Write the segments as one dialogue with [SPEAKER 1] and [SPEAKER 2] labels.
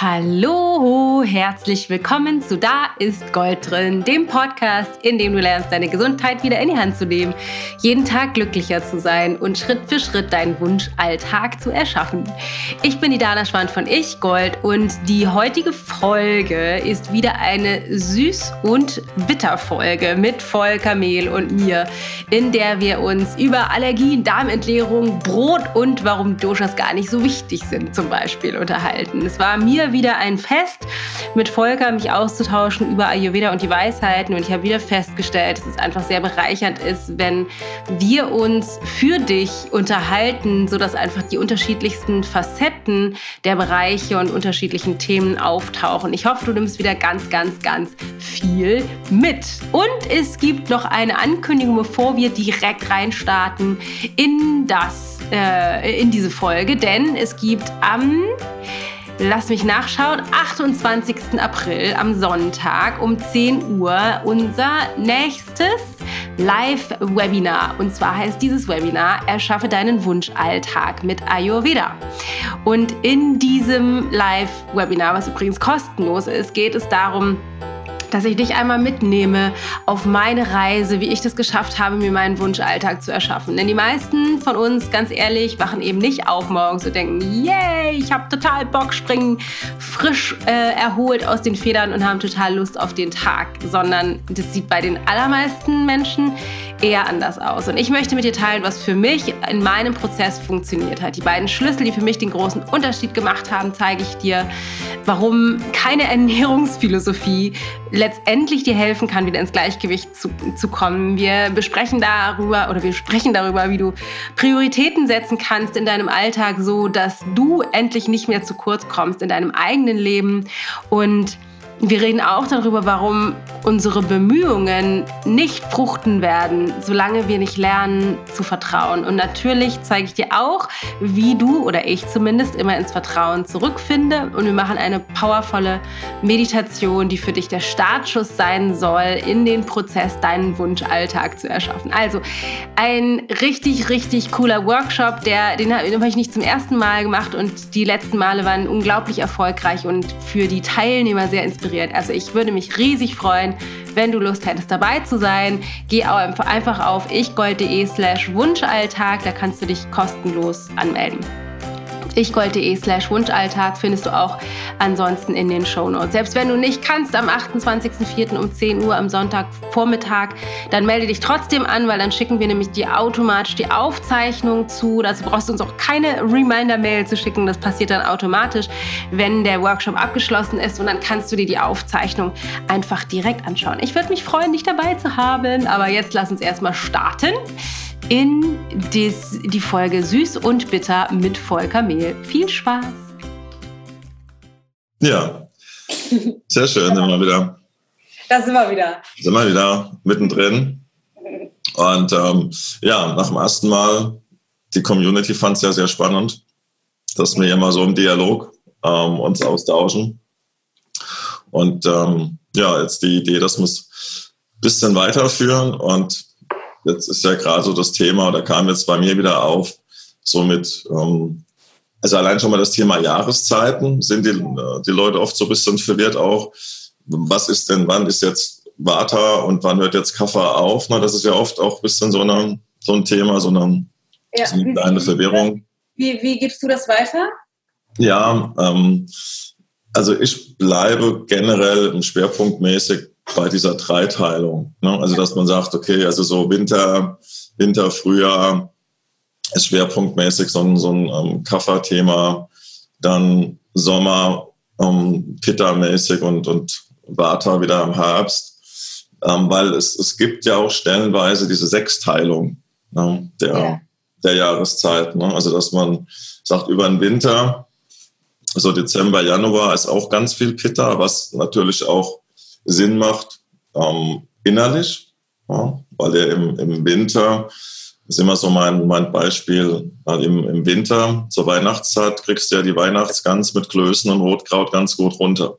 [SPEAKER 1] Hallo, herzlich willkommen zu Da ist Gold drin, dem Podcast, in dem du lernst, deine Gesundheit wieder in die Hand zu nehmen, jeden Tag glücklicher zu sein und Schritt für Schritt deinen Wunschalltag zu erschaffen. Ich bin die Dana Schwand von Ich Gold und die heutige Folge ist wieder eine Süß- und Bitter-Folge mit Volker Mehl und mir, in der wir uns über Allergien, Darmentleerung, Brot und warum Doshas gar nicht so wichtig sind zum Beispiel unterhalten. Es war mir wieder ein Fest, mit Volker mich auszutauschen über Ayurveda und die Weisheiten. Und ich habe wieder festgestellt, dass es einfach sehr bereichernd ist, wenn wir uns für dich unterhalten, sodass einfach die unterschiedlichsten Facetten der Bereiche und unterschiedlichen Themen auftauchen. Ich hoffe, du nimmst wieder ganz, ganz, ganz viel mit. Und es gibt noch eine Ankündigung, bevor wir direkt reinstarten in das, äh, in diese Folge, denn es gibt am Lass mich nachschauen. 28. April am Sonntag um 10 Uhr unser nächstes Live-Webinar. Und zwar heißt dieses Webinar Erschaffe deinen Wunschalltag mit Ayurveda. Und in diesem Live-Webinar, was übrigens kostenlos ist, geht es darum, dass ich dich einmal mitnehme auf meine Reise, wie ich das geschafft habe, mir meinen Wunschalltag zu erschaffen. Denn die meisten von uns, ganz ehrlich, wachen eben nicht auf morgens und denken, yay, ich habe total Bock, springen frisch äh, erholt aus den Federn und haben total Lust auf den Tag, sondern das sieht bei den allermeisten Menschen eher anders aus. Und ich möchte mit dir teilen, was für mich in meinem Prozess funktioniert hat. Die beiden Schlüssel, die für mich den großen Unterschied gemacht haben, zeige ich dir, warum keine Ernährungsphilosophie letztendlich dir helfen kann, wieder ins Gleichgewicht zu, zu kommen. Wir besprechen darüber oder wir sprechen darüber, wie du Prioritäten setzen kannst in deinem Alltag, so dass du endlich nicht mehr zu kurz kommst in deinem eigenen Leben und wir reden auch darüber, warum unsere Bemühungen nicht fruchten werden, solange wir nicht lernen zu vertrauen. Und natürlich zeige ich dir auch, wie du oder ich zumindest immer ins Vertrauen zurückfinde. Und wir machen eine powervolle Meditation, die für dich der Startschuss sein soll, in den Prozess deinen Wunschalltag zu erschaffen. Also ein richtig, richtig cooler Workshop, der, den, habe ich nicht zum ersten Mal gemacht und die letzten Male waren unglaublich erfolgreich und für die Teilnehmer sehr inspirierend inspiriert. Also ich würde mich riesig freuen, wenn du Lust hättest dabei zu sein. Geh einfach auf ichgold.de slash Wunschalltag, da kannst du dich kostenlos anmelden ichgold.de slash Wunschalltag findest du auch ansonsten in den Shownotes. Selbst wenn du nicht kannst am 28.04. um 10 Uhr am Sonntagvormittag, dann melde dich trotzdem an, weil dann schicken wir nämlich dir automatisch die Aufzeichnung zu. Dazu brauchst du uns auch keine Reminder-Mail zu schicken. Das passiert dann automatisch, wenn der Workshop abgeschlossen ist und dann kannst du dir die Aufzeichnung einfach direkt anschauen. Ich würde mich freuen, dich dabei zu haben, aber jetzt lass uns erstmal starten in des, die Folge Süß und Bitter mit Volker Mehl. Viel Spaß!
[SPEAKER 2] Ja, sehr schön, sind wir wieder.
[SPEAKER 1] Da sind wir wieder.
[SPEAKER 2] Sind wir wieder mittendrin. Und ähm, ja, nach dem ersten Mal, die Community fand es ja sehr spannend, dass wir immer so im Dialog ähm, uns austauschen. Und ähm, ja, jetzt die Idee, dass wir es ein bisschen weiterführen und Jetzt ist ja gerade so das Thema, da kam jetzt bei mir wieder auf, so mit, ähm, also allein schon mal das Thema Jahreszeiten, sind die, äh, die Leute oft so ein bisschen verwirrt auch, was ist denn, wann ist jetzt Vata und wann hört jetzt Kaffer auf? Na, das ist ja oft auch ein bisschen so, eine, so ein Thema, so eine, ja, so eine kleine Verwirrung.
[SPEAKER 1] Wie, wie gibst du das weiter?
[SPEAKER 2] Ja, ähm, also ich bleibe generell schwerpunktmäßig bei dieser Dreiteilung. Ne? Also dass man sagt, okay, also so Winter, Winter, Frühjahr ist schwerpunktmäßig so ein, so ein ähm, Kafferthema, dann Sommer ähm, Pitta-mäßig und, und Vata wieder im Herbst, ähm, weil es, es gibt ja auch stellenweise diese Sechsteilung ne, der, ja. der Jahreszeit. Ne? Also dass man sagt, über den Winter, so Dezember, Januar ist auch ganz viel Pitta, was natürlich auch Sinn macht, ähm, innerlich, ja, weil er im, im Winter, ist immer so mein, mein Beispiel, weil im, im Winter zur Weihnachtszeit kriegst du ja die Weihnachtsgans mit Klößen und Rotkraut ganz gut runter.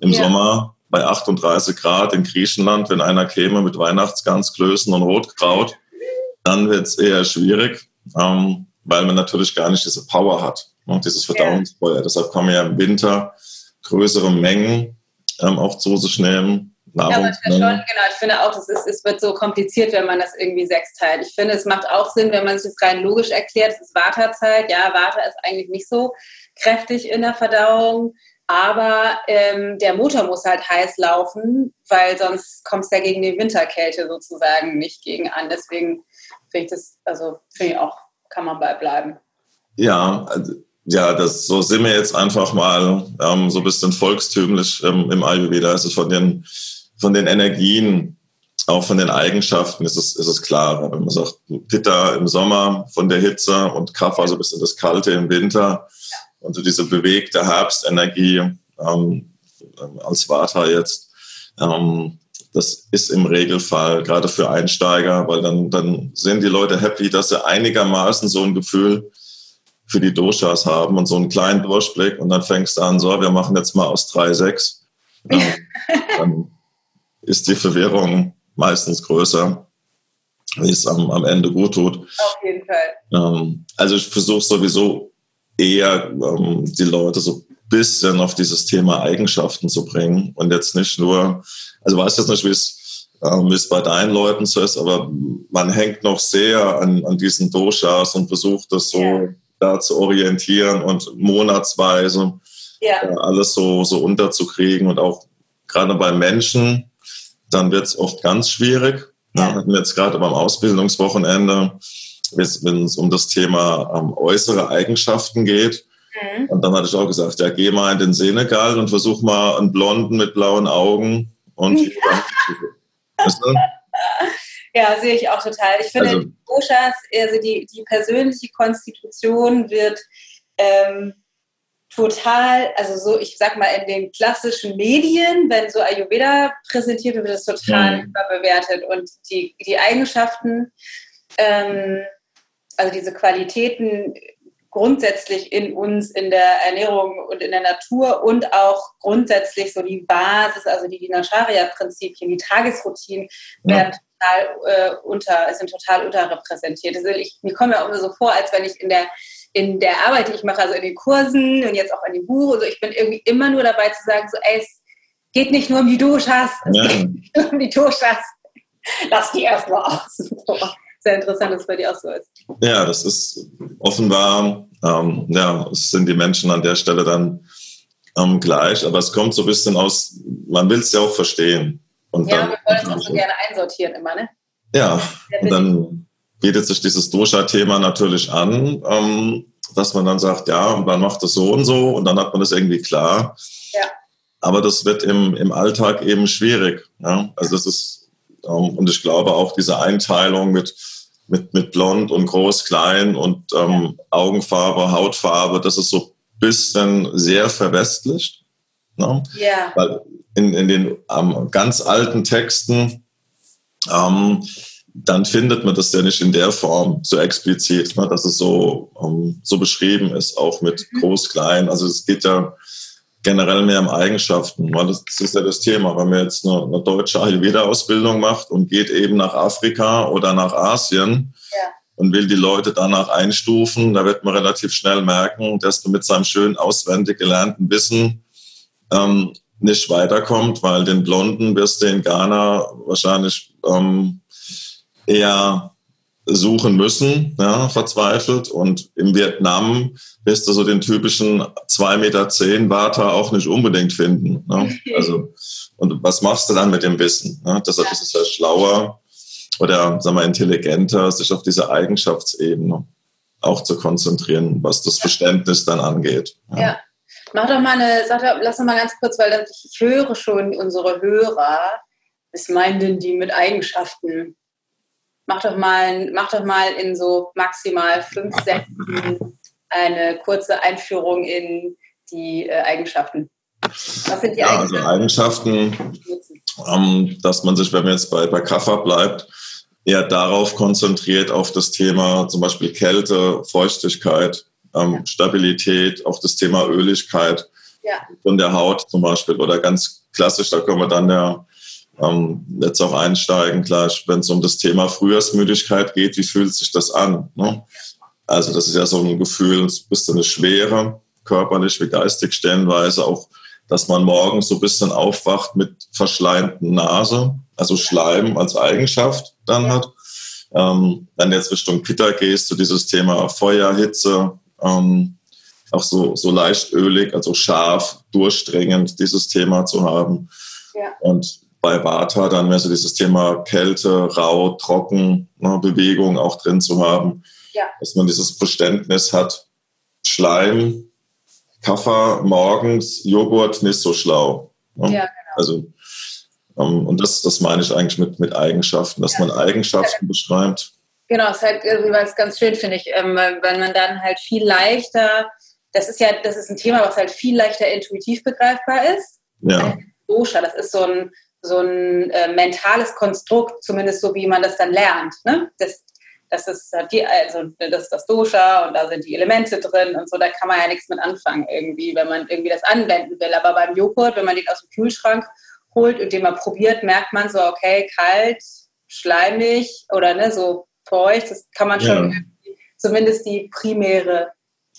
[SPEAKER 2] Im ja. Sommer bei 38 Grad in Griechenland, wenn einer käme mit Weihnachtsgans, Klößen und Rotkraut, dann wird es eher schwierig, ähm, weil man natürlich gar nicht diese Power hat, ne, dieses Verdauungsfeuer. Ja. Deshalb kann man ja im Winter größere Mengen ähm, auch zu sich nehmen.
[SPEAKER 3] Nahrung, ja, aber schon, genau. Ich finde auch, es, ist, es wird so kompliziert, wenn man das irgendwie sechs teilt. Ich finde, es macht auch Sinn, wenn man sich das rein logisch erklärt. Es ist Vata-Zeit. Ja, Vata ist eigentlich nicht so kräftig in der Verdauung. Aber ähm, der Motor muss halt heiß laufen, weil sonst kommt es ja gegen die Winterkälte sozusagen nicht gegen an. Deswegen finde ich das, also finde ich auch, kann man bei bleiben.
[SPEAKER 2] Ja, also, ja, das so sind wir jetzt einfach mal ähm, so ein bisschen volkstümlich ähm, im Ayurveda. Also von den, von den Energien, auch von den Eigenschaften ist es, ist es klar. Wenn man sagt, Pitta im Sommer von der Hitze und Kapha so ein bisschen das Kalte im Winter. Und so diese bewegte Herbstenergie ähm, als Vata jetzt, ähm, das ist im Regelfall gerade für Einsteiger, weil dann, dann sind die Leute happy, dass sie einigermaßen so ein Gefühl für die Doshas haben und so einen kleinen Durchblick und dann fängst du an, so, wir machen jetzt mal aus 3, 6. Ähm, dann ist die Verwirrung meistens größer, wie es am, am Ende gut tut.
[SPEAKER 3] Auf jeden Fall.
[SPEAKER 2] Ähm, also ich versuche sowieso eher ähm, die Leute so ein bisschen auf dieses Thema Eigenschaften zu bringen und jetzt nicht nur, also weiß jetzt nicht, wie es ähm, wie es bei deinen Leuten so ist, aber man hängt noch sehr an, an diesen Doshas und versucht das so ja. Da zu orientieren und monatsweise ja. äh, alles so, so unterzukriegen und auch gerade bei Menschen, dann wird es oft ganz schwierig. Ja. Hatten wir jetzt gerade beim Ausbildungswochenende wenn es um das Thema ähm, äußere Eigenschaften geht. Mhm. Und dann hatte ich auch gesagt, ja, geh mal in den Senegal und versuch mal einen Blonden mit blauen Augen und
[SPEAKER 3] Ja, sehe ich auch total. Ich finde, also, die Doshas, also die, die persönliche Konstitution wird ähm, total, also so, ich sag mal, in den klassischen Medien, wenn so Ayurveda präsentiert wird, wird es total mhm. überbewertet. Und die, die Eigenschaften ähm, also diese Qualitäten grundsätzlich in uns, in der Ernährung und in der Natur und auch grundsätzlich so die Basis, also die Dinacharya-Prinzipien, die Tagesroutinen ja. werden total äh, unter, sind total unterrepräsentiert. Also ich, mir kommt ja auch immer so vor, als wenn ich in der in der Arbeit, die ich mache, also in den Kursen und jetzt auch in dem Buch, also ich bin irgendwie immer nur dabei zu sagen, so, ey, es geht nicht nur um die Doshas, es ja. geht nicht nur um die Doshas, lass die erstmal aus sehr interessant, dass es bei dir auch so ist.
[SPEAKER 2] Ja, das ist offenbar, ähm, ja, es sind die Menschen an der Stelle dann ähm, gleich, aber es kommt so ein bisschen aus, man will es ja auch verstehen.
[SPEAKER 3] Und ja, dann, wir wollen es auch so gerne einsortieren immer, ne?
[SPEAKER 2] Ja, und dann bietet sich dieses Dosha-Thema natürlich an, ähm, dass man dann sagt, ja, und man macht das so und so und dann hat man das irgendwie klar. Ja. Aber das wird im, im Alltag eben schwierig. Ja? Also das ist ähm, und ich glaube auch diese Einteilung mit, mit, mit blond und groß, klein und ähm, Augenfarbe, Hautfarbe, das ist so ein bisschen sehr verwestlicht. Ne? Ja. Weil in, in den ähm, ganz alten Texten, ähm, dann findet man das ja nicht in der Form so explizit, ne, dass es so, ähm, so beschrieben ist, auch mit mhm. groß, klein. Also es geht ja generell mehr um Eigenschaften. Weil das ist ja das Thema. Wenn man jetzt eine, eine deutsche Ayurveda-Ausbildung macht und geht eben nach Afrika oder nach Asien ja. und will die Leute danach einstufen, da wird man relativ schnell merken, dass du mit seinem schön auswendig gelernten Wissen ähm, nicht weiterkommt, weil den Blonden wirst du in Ghana wahrscheinlich ähm, eher suchen müssen, ja, verzweifelt. Und im Vietnam wirst du so den typischen 2,10 Meter zehn Vata auch nicht unbedingt finden. Ne? Also, und was machst du dann mit dem Wissen? Ne? Deshalb ist es ja schlauer oder sagen wir, intelligenter, sich auf diese Eigenschaftsebene auch zu konzentrieren, was das Verständnis dann angeht.
[SPEAKER 3] Ja. ja. Mach doch mal eine, sag doch, lass doch mal ganz kurz, weil ich höre schon unsere Hörer, was meinen denn die mit Eigenschaften? mach doch mal, mach doch mal in so maximal fünf Sätzen eine kurze Einführung in die äh, Eigenschaften.
[SPEAKER 2] Was sind die ja, Eigenschaften? Also Eigenschaften, ähm, dass man sich, wenn man jetzt bei, bei Kaffer bleibt, eher darauf konzentriert, auf das Thema zum Beispiel Kälte, Feuchtigkeit, ähm. Stabilität, auch das Thema Öligkeit von der Haut zum Beispiel. Oder ganz klassisch, da können wir dann ja ähm, jetzt auch einsteigen, gleich, wenn es um das Thema Frühjahrsmüdigkeit geht, wie fühlt sich das an? Ne? Also das ist ja so ein Gefühl, es bist eine Schwere, körperlich wie geistig stellenweise, auch dass man morgens so ein bisschen aufwacht mit verschleimten Nase, also Schleim als Eigenschaft dann hat. Ähm, dann jetzt Richtung Pitta gehst, du dieses Thema Feuer, Hitze, ähm, auch so, so leicht ölig, also scharf, durchdringend, dieses Thema zu haben. Ja. Und bei Vata dann mehr so dieses Thema Kälte, rau, trocken, ne, Bewegung auch drin zu haben. Ja. Dass man dieses Verständnis hat, Schleim, Kaffer morgens, Joghurt nicht so schlau. Ne? Ja, genau. Also, ähm, und das, das meine ich eigentlich mit, mit Eigenschaften, dass ja. man Eigenschaften beschreibt.
[SPEAKER 3] Genau, es ist halt was ganz schön, finde ich, ähm, wenn man dann halt viel leichter, das ist ja, das ist ein Thema, was halt viel leichter intuitiv begreifbar ist. Ja. Dosha, das ist so ein, so ein äh, mentales Konstrukt, zumindest so wie man das dann lernt. Ne? Das, das ist die, also das ist das Dosha und da sind die Elemente drin und so, da kann man ja nichts mit anfangen irgendwie, wenn man irgendwie das anwenden will. Aber beim Joghurt, wenn man den aus dem Kühlschrank holt und den mal probiert, merkt man so, okay, kalt, schleimig oder ne, so feucht, das kann man schon ja. zumindest die primäre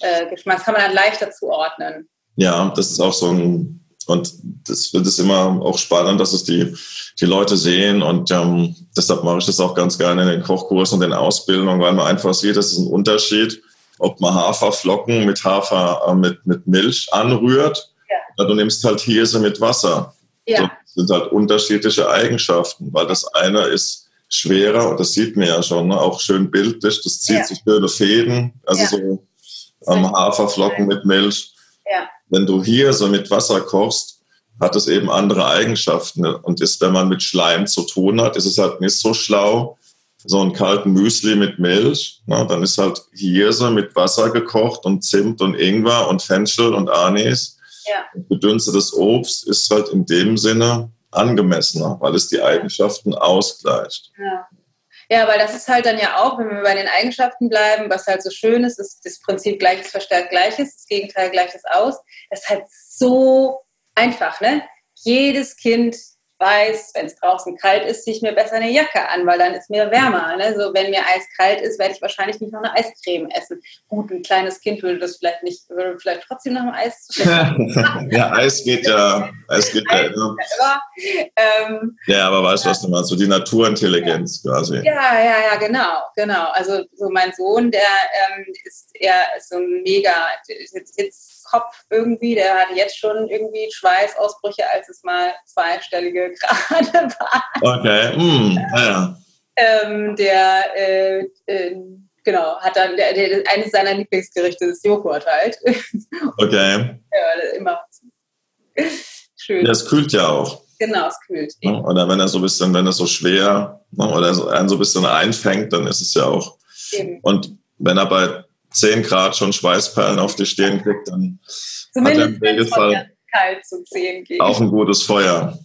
[SPEAKER 3] äh, Geschmack, kann man dann leichter zuordnen.
[SPEAKER 2] Ja, das ist auch so ein und das wird es immer auch spannend, dass es die, die Leute sehen. Und ähm, deshalb mache ich das auch ganz gerne in den Kochkursen und den Ausbildungen, weil man einfach sieht, das ist ein Unterschied, ob man Haferflocken mit Hafer äh, mit, mit Milch anrührt ja. oder du nimmst halt Hirse mit Wasser. Ja. Das sind halt unterschiedliche Eigenschaften, weil das eine ist schwerer und das sieht man ja schon, ne? auch schön bildlich, das zieht ja. sich schöne Fäden, also ja. so ähm, Haferflocken mit Milch. Ja wenn du hier so mit Wasser kochst, hat es eben andere Eigenschaften. Und ist, wenn man mit Schleim zu tun hat, ist es halt nicht so schlau, so einen kalten Müsli mit Milch. Na, dann ist halt Hirse mit Wasser gekocht und Zimt und Ingwer und Fenchel und Anis. Ja. Gedünstetes Obst ist halt in dem Sinne angemessener, weil es die Eigenschaften ausgleicht.
[SPEAKER 3] Ja. Ja, weil das ist halt dann ja auch, wenn wir bei den Eigenschaften bleiben, was halt so schön ist, ist das Prinzip Gleiches verstärkt Gleiches, das Gegenteil Gleiches aus. Das ist halt so einfach, ne? Jedes Kind weiß, wenn es draußen kalt ist, ziehe ich mir besser eine Jacke an, weil dann ist mir wärmer. Ne? So, wenn mir eiskalt ist, werde ich wahrscheinlich nicht noch eine Eiscreme essen. Gut, ein kleines Kind würde das vielleicht nicht, würde vielleicht trotzdem noch ein Eis
[SPEAKER 2] Ja, Eis geht ja. Eis geht ja. Ne? Ähm, ja, aber weißt du, was du meinst? So die Naturintelligenz ja. quasi.
[SPEAKER 3] Ja, ja, ja, genau, genau. Also so mein Sohn, der ähm, ist eher so mega, jetzt Kopf irgendwie, der hat jetzt schon irgendwie Schweißausbrüche, als es mal zweistellige Grade waren.
[SPEAKER 2] Okay, mm, ja.
[SPEAKER 3] Ähm, der, äh, äh, genau, hat dann, der, der, eines seiner Lieblingsgerichte ist Joghurt halt.
[SPEAKER 2] Okay.
[SPEAKER 3] ja, immer
[SPEAKER 2] schön. Das kühlt ja auch.
[SPEAKER 3] Genau, es kühlt.
[SPEAKER 2] Ja, oder wenn er so ein bisschen, wenn er so schwer ne, oder so, einen so ein bisschen einfängt, dann ist es ja auch. Eben. Und wenn er bei 10 Grad schon Schweißperlen auf die Stirn kriegt, dann Zumindest hat er im Regelfall kalt zu 10 geht. auch ein gutes Feuer.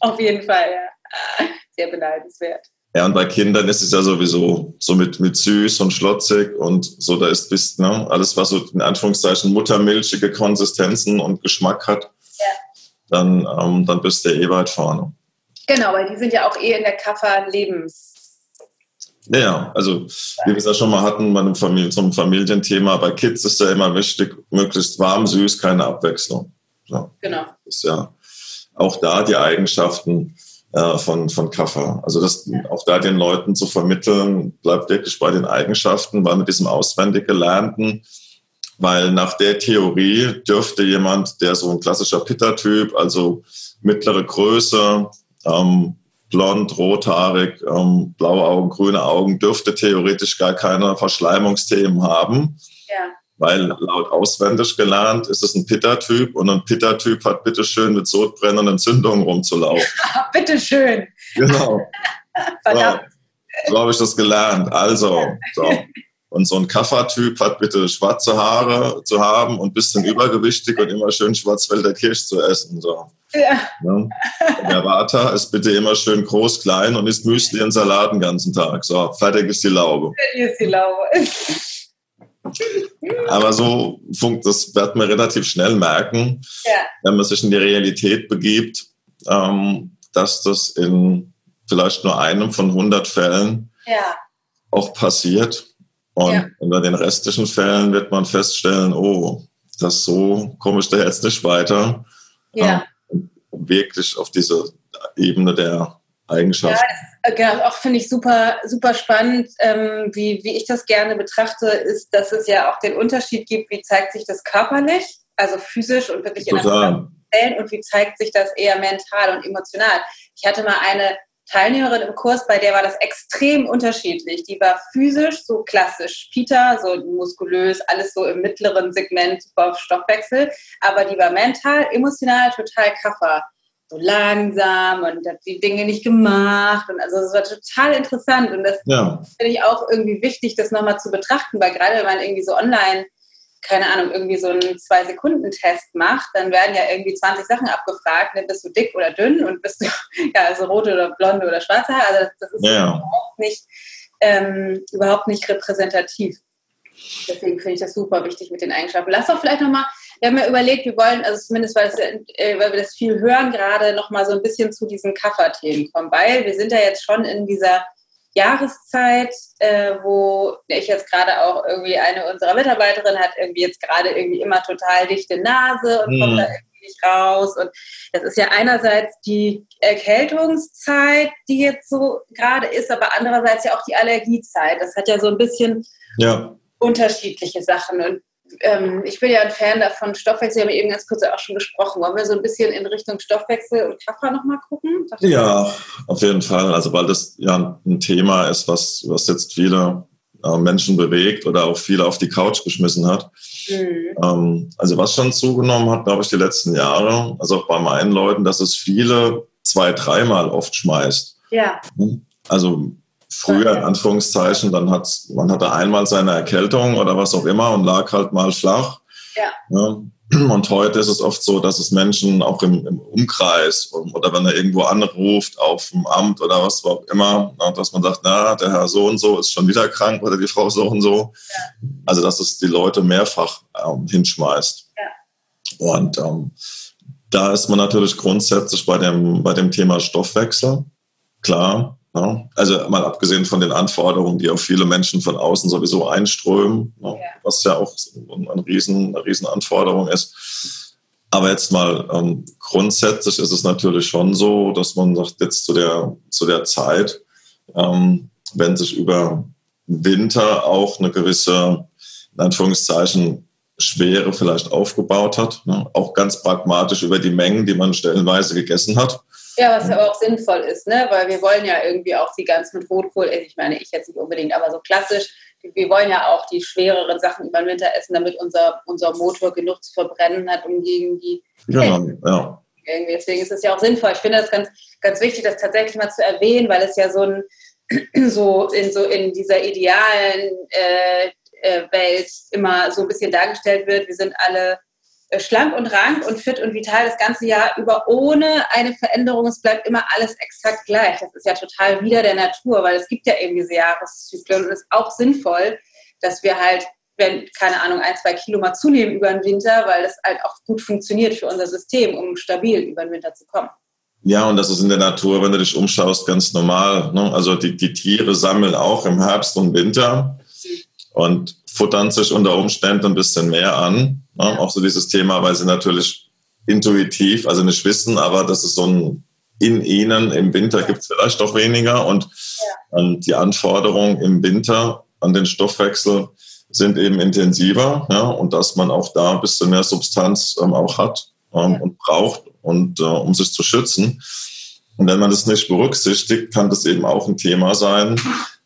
[SPEAKER 3] Auf jeden Fall, ja. Sehr beneidenswert.
[SPEAKER 2] Ja, und bei Kindern ist es ja sowieso so mit, mit süß und schlotzig und so, da ist bis, ne, alles, was so in Anführungszeichen muttermilchige Konsistenzen und Geschmack hat, ja. dann, ähm, dann bist du eh weit vorne.
[SPEAKER 3] Genau, weil die sind ja auch eh in der Kaffer-Lebens-
[SPEAKER 2] ja, also wie wir es ja schon mal hatten bei einem Familien, zum Familienthema, bei Kids ist ja immer wichtig, möglichst warm, süß, keine Abwechslung. So. Genau. Ist ja auch da die Eigenschaften äh, von, von Kaffee. Also das ja. auch da den Leuten zu vermitteln, bleibt wirklich bei den Eigenschaften, weil mit diesem auswendig gelernten, weil nach der Theorie dürfte jemand, der so ein klassischer Pitta-Typ, also mittlere Größe, ähm, blond, rothaarig, ähm, blaue Augen, grüne Augen, dürfte theoretisch gar keine Verschleimungsthemen haben. Ja. Weil laut auswendig gelernt ist es ein Pitta-Typ und ein Pitta-Typ hat bitteschön mit sodbrennenden Entzündungen rumzulaufen.
[SPEAKER 3] bitteschön.
[SPEAKER 2] Genau. Verdammt. So, so habe ich das gelernt. Also, so. Und so ein Kaffertyp hat bitte schwarze Haare zu haben und ein bisschen übergewichtig und immer schön Schwarzwälder Kirsch zu essen. So. Ja. ja. Der Vata ist bitte immer schön groß, klein und isst Müsli und Salat den ganzen Tag. So, fertig ist die Laube. Fertig ist die Laube. Aber so das wird man relativ schnell merken, ja. wenn man sich in die Realität begibt, ähm, dass das in vielleicht nur einem von 100 Fällen ja. auch passiert. Und ja. in den restlichen Fällen wird man feststellen, oh, das so komme ich da jetzt nicht weiter.
[SPEAKER 3] Ja.
[SPEAKER 2] wirklich auf diese Ebene der Eigenschaften.
[SPEAKER 3] Ja, genau, auch finde ich super, super spannend, ähm, wie, wie ich das gerne betrachte, ist, dass es ja auch den Unterschied gibt, wie zeigt sich das körperlich, also physisch und wirklich
[SPEAKER 2] Total.
[SPEAKER 3] in der Zellen und wie zeigt sich das eher mental und emotional. Ich hatte mal eine Teilnehmerin im Kurs, bei der war das extrem unterschiedlich. Die war physisch so klassisch Peter, so muskulös, alles so im mittleren Segment auf Stoffwechsel, aber die war mental, emotional total kaffer. So langsam und hat die Dinge nicht gemacht. Und also es war total interessant. Und das
[SPEAKER 2] Ja.
[SPEAKER 3] finde ich auch irgendwie wichtig, das nochmal zu betrachten, weil gerade wenn man irgendwie so online keine Ahnung, irgendwie so einen Zwei-Sekunden-Test macht, dann werden ja irgendwie 20 Sachen abgefragt. Ne? Bist du dick oder dünn und bist du ja, also rote oder blonde oder schwarze Haare? Also das, ist
[SPEAKER 2] Ja.
[SPEAKER 3] überhaupt, nicht, ähm, überhaupt nicht repräsentativ. Deswegen finde ich das super wichtig mit den Eigenschaften. Lass doch vielleicht nochmal, wir haben ja überlegt, wir wollen, also zumindest weil, es, äh, weil wir das viel hören, gerade nochmal so ein bisschen zu diesen Kafferthemen kommen, weil wir sind ja jetzt schon in dieser Jahreszeit, äh, wo ich jetzt gerade auch irgendwie eine unserer Mitarbeiterinnen hat irgendwie jetzt gerade irgendwie immer total dichte Nase und
[SPEAKER 2] Mhm.
[SPEAKER 3] kommt da irgendwie nicht raus. Und das ist ja einerseits die Erkältungszeit, die jetzt so gerade ist, aber andererseits ja auch die Allergiezeit. Das hat ja so ein bisschen
[SPEAKER 2] Ja,
[SPEAKER 3] unterschiedliche Sachen. Und ähm, ich bin ja ein Fan davon, Stoffwechsel, haben wir eben ganz kurz auch schon gesprochen. Wollen wir so ein bisschen in Richtung Stoffwechsel und Kaffer nochmal gucken?
[SPEAKER 2] ja, auf jeden Fall. Also weil das ja ein Thema ist, was, was jetzt viele äh, Menschen bewegt oder auch viele auf die Couch geschmissen hat.
[SPEAKER 3] Mhm.
[SPEAKER 2] Ähm, also was schon zugenommen hat, glaube ich, die letzten Jahre, also auch bei meinen Leuten, dass es viele zwei, dreimal oft schmeißt.
[SPEAKER 3] Ja,
[SPEAKER 2] Also früher in Anführungszeichen, dann hat man hatte einmal seine Erkältung oder was auch immer und lag halt mal flach.
[SPEAKER 3] Ja.
[SPEAKER 2] Ja. Und heute ist es oft so, dass es Menschen auch im, im Umkreis oder wenn er irgendwo anruft auf dem Amt oder was auch immer, na, dass man sagt, na, der Herr so und so ist schon wieder krank oder die Frau so und so. Also dass es die Leute mehrfach ähm, hinschmeißt. Und ähm, da ist man natürlich grundsätzlich bei dem, bei dem Thema Stoffwechsel, klar. Ja. Also mal abgesehen von den Anforderungen, die auf viele Menschen von außen sowieso einströmen, ja,
[SPEAKER 3] Ja.
[SPEAKER 2] was ja auch eine, riesen, eine riesen Anforderung ist. Aber jetzt mal ähm, grundsätzlich ist es natürlich schon so, dass man sagt, jetzt zu der, zu der Zeit, ähm, wenn sich über Winter auch eine gewisse, in Anführungszeichen, Schwere vielleicht aufgebaut hat, ne? auch ganz pragmatisch über die Mengen, die man stellenweise gegessen hat.
[SPEAKER 3] Ja, was aber auch sinnvoll ist, ne? weil wir wollen ja irgendwie auch die ganz mit Rotkohl, ich meine, ich jetzt nicht unbedingt, aber so klassisch, wir wollen ja auch die schwereren Sachen über den Winter essen, damit unser, unser Motor genug zu verbrennen hat, um gegen die
[SPEAKER 2] Genau, ja.
[SPEAKER 3] irgendwie. Deswegen ist es ja auch sinnvoll. Ich finde das ganz, ganz wichtig, das tatsächlich mal zu erwähnen, weil es ja so ein so in so in dieser idealen äh, äh, Welt immer so ein bisschen dargestellt wird. Wir sind alle äh, schlank und rank und fit und vital das ganze Jahr über ohne eine Veränderung. Es bleibt immer alles exakt gleich. Das ist ja total wieder der Natur, weil es gibt ja eben diese Jahreszyklen und es ist auch sinnvoll, dass wir halt wenn, keine Ahnung, ein, zwei Kilo mal zunehmen über den Winter, weil das halt auch gut funktioniert für unser System, um stabil über den Winter zu kommen.
[SPEAKER 2] Ja, und das ist in der Natur, wenn du dich umschaust, ganz normal. Ne? Also die, die Tiere sammeln auch im Herbst und Winter und futtern sich unter Umständen ein bisschen mehr an. Ne? Auch so dieses Thema, weil sie natürlich intuitiv, also nicht wissen, aber das ist so ein in ihnen, im Winter gibt es vielleicht doch weniger und, und die Anforderungen im Winter an den Stoffwechsel sind eben intensiver ja, und dass man auch da ein bisschen mehr Substanz ähm, auch hat ähm, und braucht, und äh, um sich zu schützen. Und wenn man das nicht berücksichtigt, kann das eben auch ein Thema sein,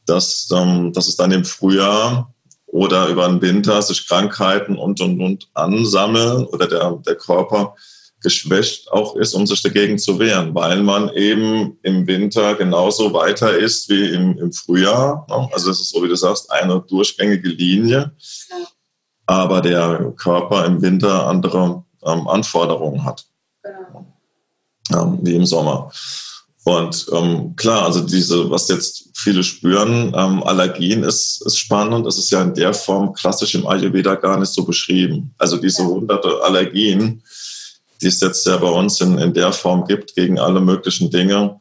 [SPEAKER 2] dass, ähm, dass es dann im Frühjahr oder über den Winter sich Krankheiten und und und ansammeln oder der, der Körper geschwächt auch ist, um sich dagegen zu wehren, weil man eben im Winter genauso weiter ist wie im, im Frühjahr. Ne? Also das ist so, wie du sagst, eine durchgängige Linie, aber der Körper im Winter andere ähm, Anforderungen hat,
[SPEAKER 3] Genau.
[SPEAKER 2] ähm, wie im Sommer. Und ähm, klar, also diese, was jetzt viele spüren, ähm, Allergien ist, ist spannend. Es ist ja in der Form klassisch im Ayurveda gar nicht so beschrieben. Also diese hunderte Allergien, die es jetzt ja bei uns in, in der Form gibt gegen alle möglichen Dinge,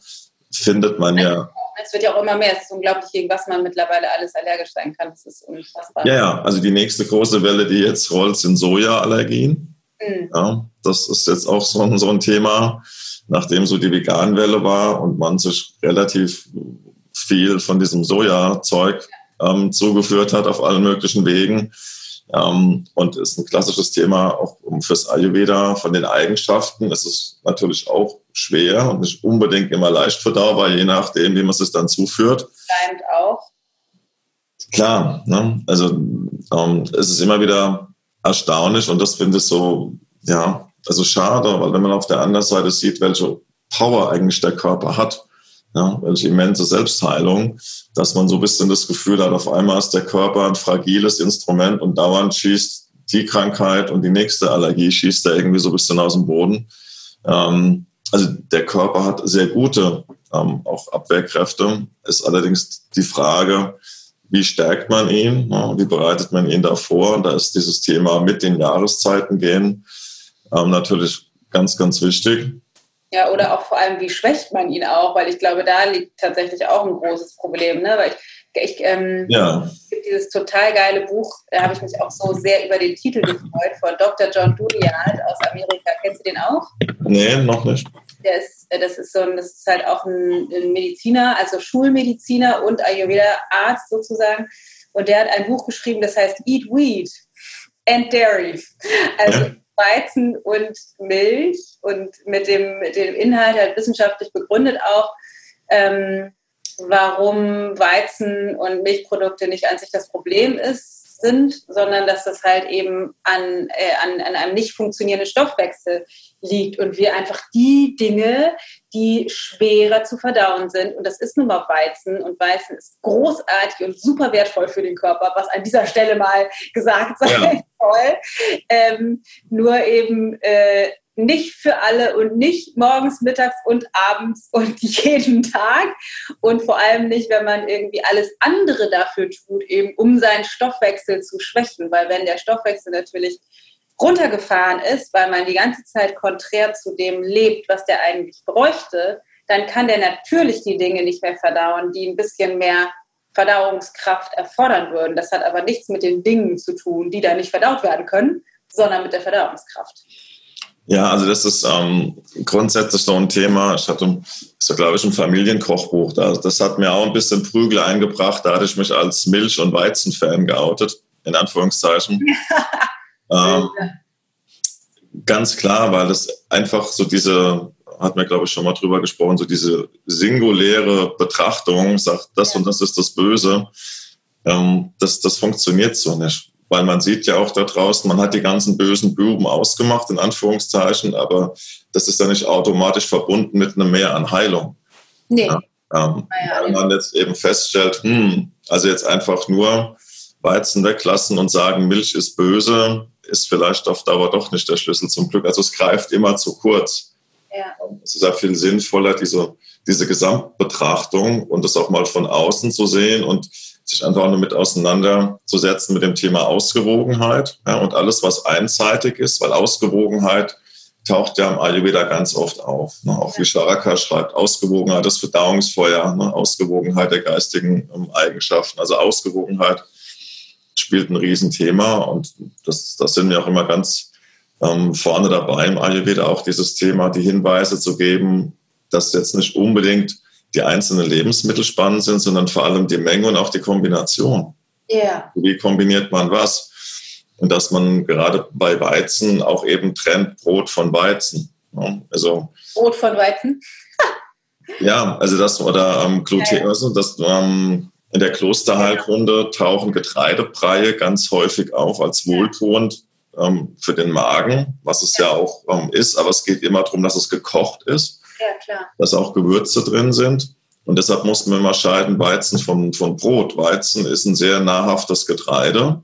[SPEAKER 2] findet man ja.
[SPEAKER 3] Es wird ja auch immer mehr. Es ist unglaublich, gegen was man mittlerweile alles allergisch sein kann. Das ist unfassbar.
[SPEAKER 2] Ja, ja, also die nächste große Welle, die jetzt rollt, sind Sojaallergien. Mhm. Ja, das ist jetzt auch so ein, so ein Thema, nachdem so die Veganwelle war und man sich relativ viel von diesem Sojazeug ähm, zugeführt hat auf allen möglichen Wegen. Ähm, und ist ein klassisches Thema auch fürs Ayurveda von den Eigenschaften. Es ist natürlich auch schwer und nicht unbedingt immer leicht verdaubar, je nachdem, wie man es dann zuführt.
[SPEAKER 3] Schleimt auch.
[SPEAKER 2] Klar, ne? also ähm, es ist immer wieder erstaunlich und das finde ich so, ja, also schade, weil wenn man auf der anderen Seite sieht, welche Power eigentlich der Körper hat, ja, welche immense Selbstheilung, dass man so ein bisschen das Gefühl hat, auf einmal ist der Körper ein fragiles Instrument und dauernd schießt die Krankheit und die nächste Allergie schießt er irgendwie so ein bisschen aus dem Boden. Ähm, also der Körper hat sehr gute ähm, auch Abwehrkräfte. Ist allerdings die Frage, wie stärkt man ihn, ne? wie bereitet man ihn davor? Und da ist dieses Thema mit den Jahreszeiten gehen ähm, natürlich ganz, ganz wichtig.
[SPEAKER 3] Ja, oder auch vor allem, wie schwächt man ihn auch, weil ich glaube, da liegt tatsächlich auch ein großes Problem. Ne? Weil ich, ich ähm, ja. gibt dieses total geile Buch, da habe ich mich auch so sehr über den Titel gefreut, von Dr. John Duliard aus Amerika. Kennst du den auch?
[SPEAKER 2] Nee, noch nicht.
[SPEAKER 3] Der ist, äh, das, ist so ein, das ist halt auch ein, Mediziner, also Schulmediziner und Ayurveda-Arzt sozusagen. Und der hat ein Buch geschrieben, das heißt Eat Wheat and Dairy. Also ja. Weizen und Milch und mit dem, mit dem Inhalt halt wissenschaftlich begründet auch, ähm, warum Weizen und Milchprodukte nicht an sich das Problem ist, sind, sondern dass das halt eben an, äh, an, an einem nicht funktionierenden Stoffwechsel liegt und wir einfach die Dinge, die schwerer zu verdauen sind, und das ist nun mal Weizen, und Weizen ist großartig und super wertvoll für den Körper, was an dieser Stelle mal gesagt sein ja. soll, ähm, nur eben äh, nicht für alle und nicht morgens, mittags und abends und jeden Tag und vor allem nicht, wenn man irgendwie alles andere dafür tut, eben um seinen Stoffwechsel zu schwächen, weil wenn der Stoffwechsel natürlich runtergefahren ist, weil man die ganze Zeit konträr zu dem lebt, was der eigentlich bräuchte, dann kann der natürlich die Dinge nicht mehr verdauen, die ein bisschen mehr Verdauungskraft erfordern würden. Das hat aber nichts mit den Dingen zu tun, die da nicht verdaut werden können, sondern mit der Verdauungskraft.
[SPEAKER 2] Ja, also das ist ähm, grundsätzlich so ein Thema. Ich hatte, so glaube ich, ein Familienkochbuch. Das, das hat mir auch ein bisschen Prügel eingebracht. Da hatte ich mich als Milch- und Weizenfan geoutet, in Anführungszeichen. ähm, ganz klar, weil das einfach so diese, hat mir glaube ich schon mal drüber gesprochen, so diese singuläre Betrachtung, sagt, das ja. und das ist das Böse. Ähm, das, das funktioniert so nicht weil man sieht ja auch da draußen, man hat die ganzen bösen Buben ausgemacht, in Anführungszeichen, aber das ist ja nicht automatisch verbunden mit einem Mehr an Heilung. Nee. Ja, ähm, ja, weil man jetzt eben feststellt, hm, also jetzt einfach nur Weizen weglassen und sagen, Milch ist böse, ist vielleicht auf Dauer doch nicht der Schlüssel zum Glück. Also es greift immer zu kurz. Ja. Es ist ja viel sinnvoller, diese, diese Gesamtbetrachtung und das auch mal von außen zu sehen und sich einfach nur mit auseinanderzusetzen mit dem Thema Ausgewogenheit ja, und alles, was einseitig ist, weil Ausgewogenheit taucht ja im Ayurveda ganz oft auf. Ne? Auch wie Sharaka schreibt, Ausgewogenheit des Verdauungsfeuer, ne? Ausgewogenheit der geistigen ähm, Eigenschaften. Also Ausgewogenheit spielt ein Riesenthema und das, das sind wir auch immer ganz ähm, vorne dabei im Ayurveda, auch dieses Thema, die Hinweise zu geben, dass jetzt nicht unbedingt die einzelnen Lebensmittel spannend sind, sondern vor allem die Menge und auch die Kombination.
[SPEAKER 3] Yeah.
[SPEAKER 2] Wie kombiniert man was? Und dass man gerade bei Weizen auch eben trennt Brot von Weizen.
[SPEAKER 3] Also, Brot von Weizen?
[SPEAKER 2] ja, also das oder ähm, Gluten, also das, ähm, in der Klosterheilkunde tauchen Getreidebreie ganz häufig auf als wohltuend ähm, für den Magen, was es ja, ja auch ähm, ist, aber es geht immer darum, dass es gekocht ist klar. Dass auch Gewürze drin sind. Und deshalb mussten wir mal scheiden, Weizen von, von Brot. Weizen ist ein sehr nahrhaftes Getreide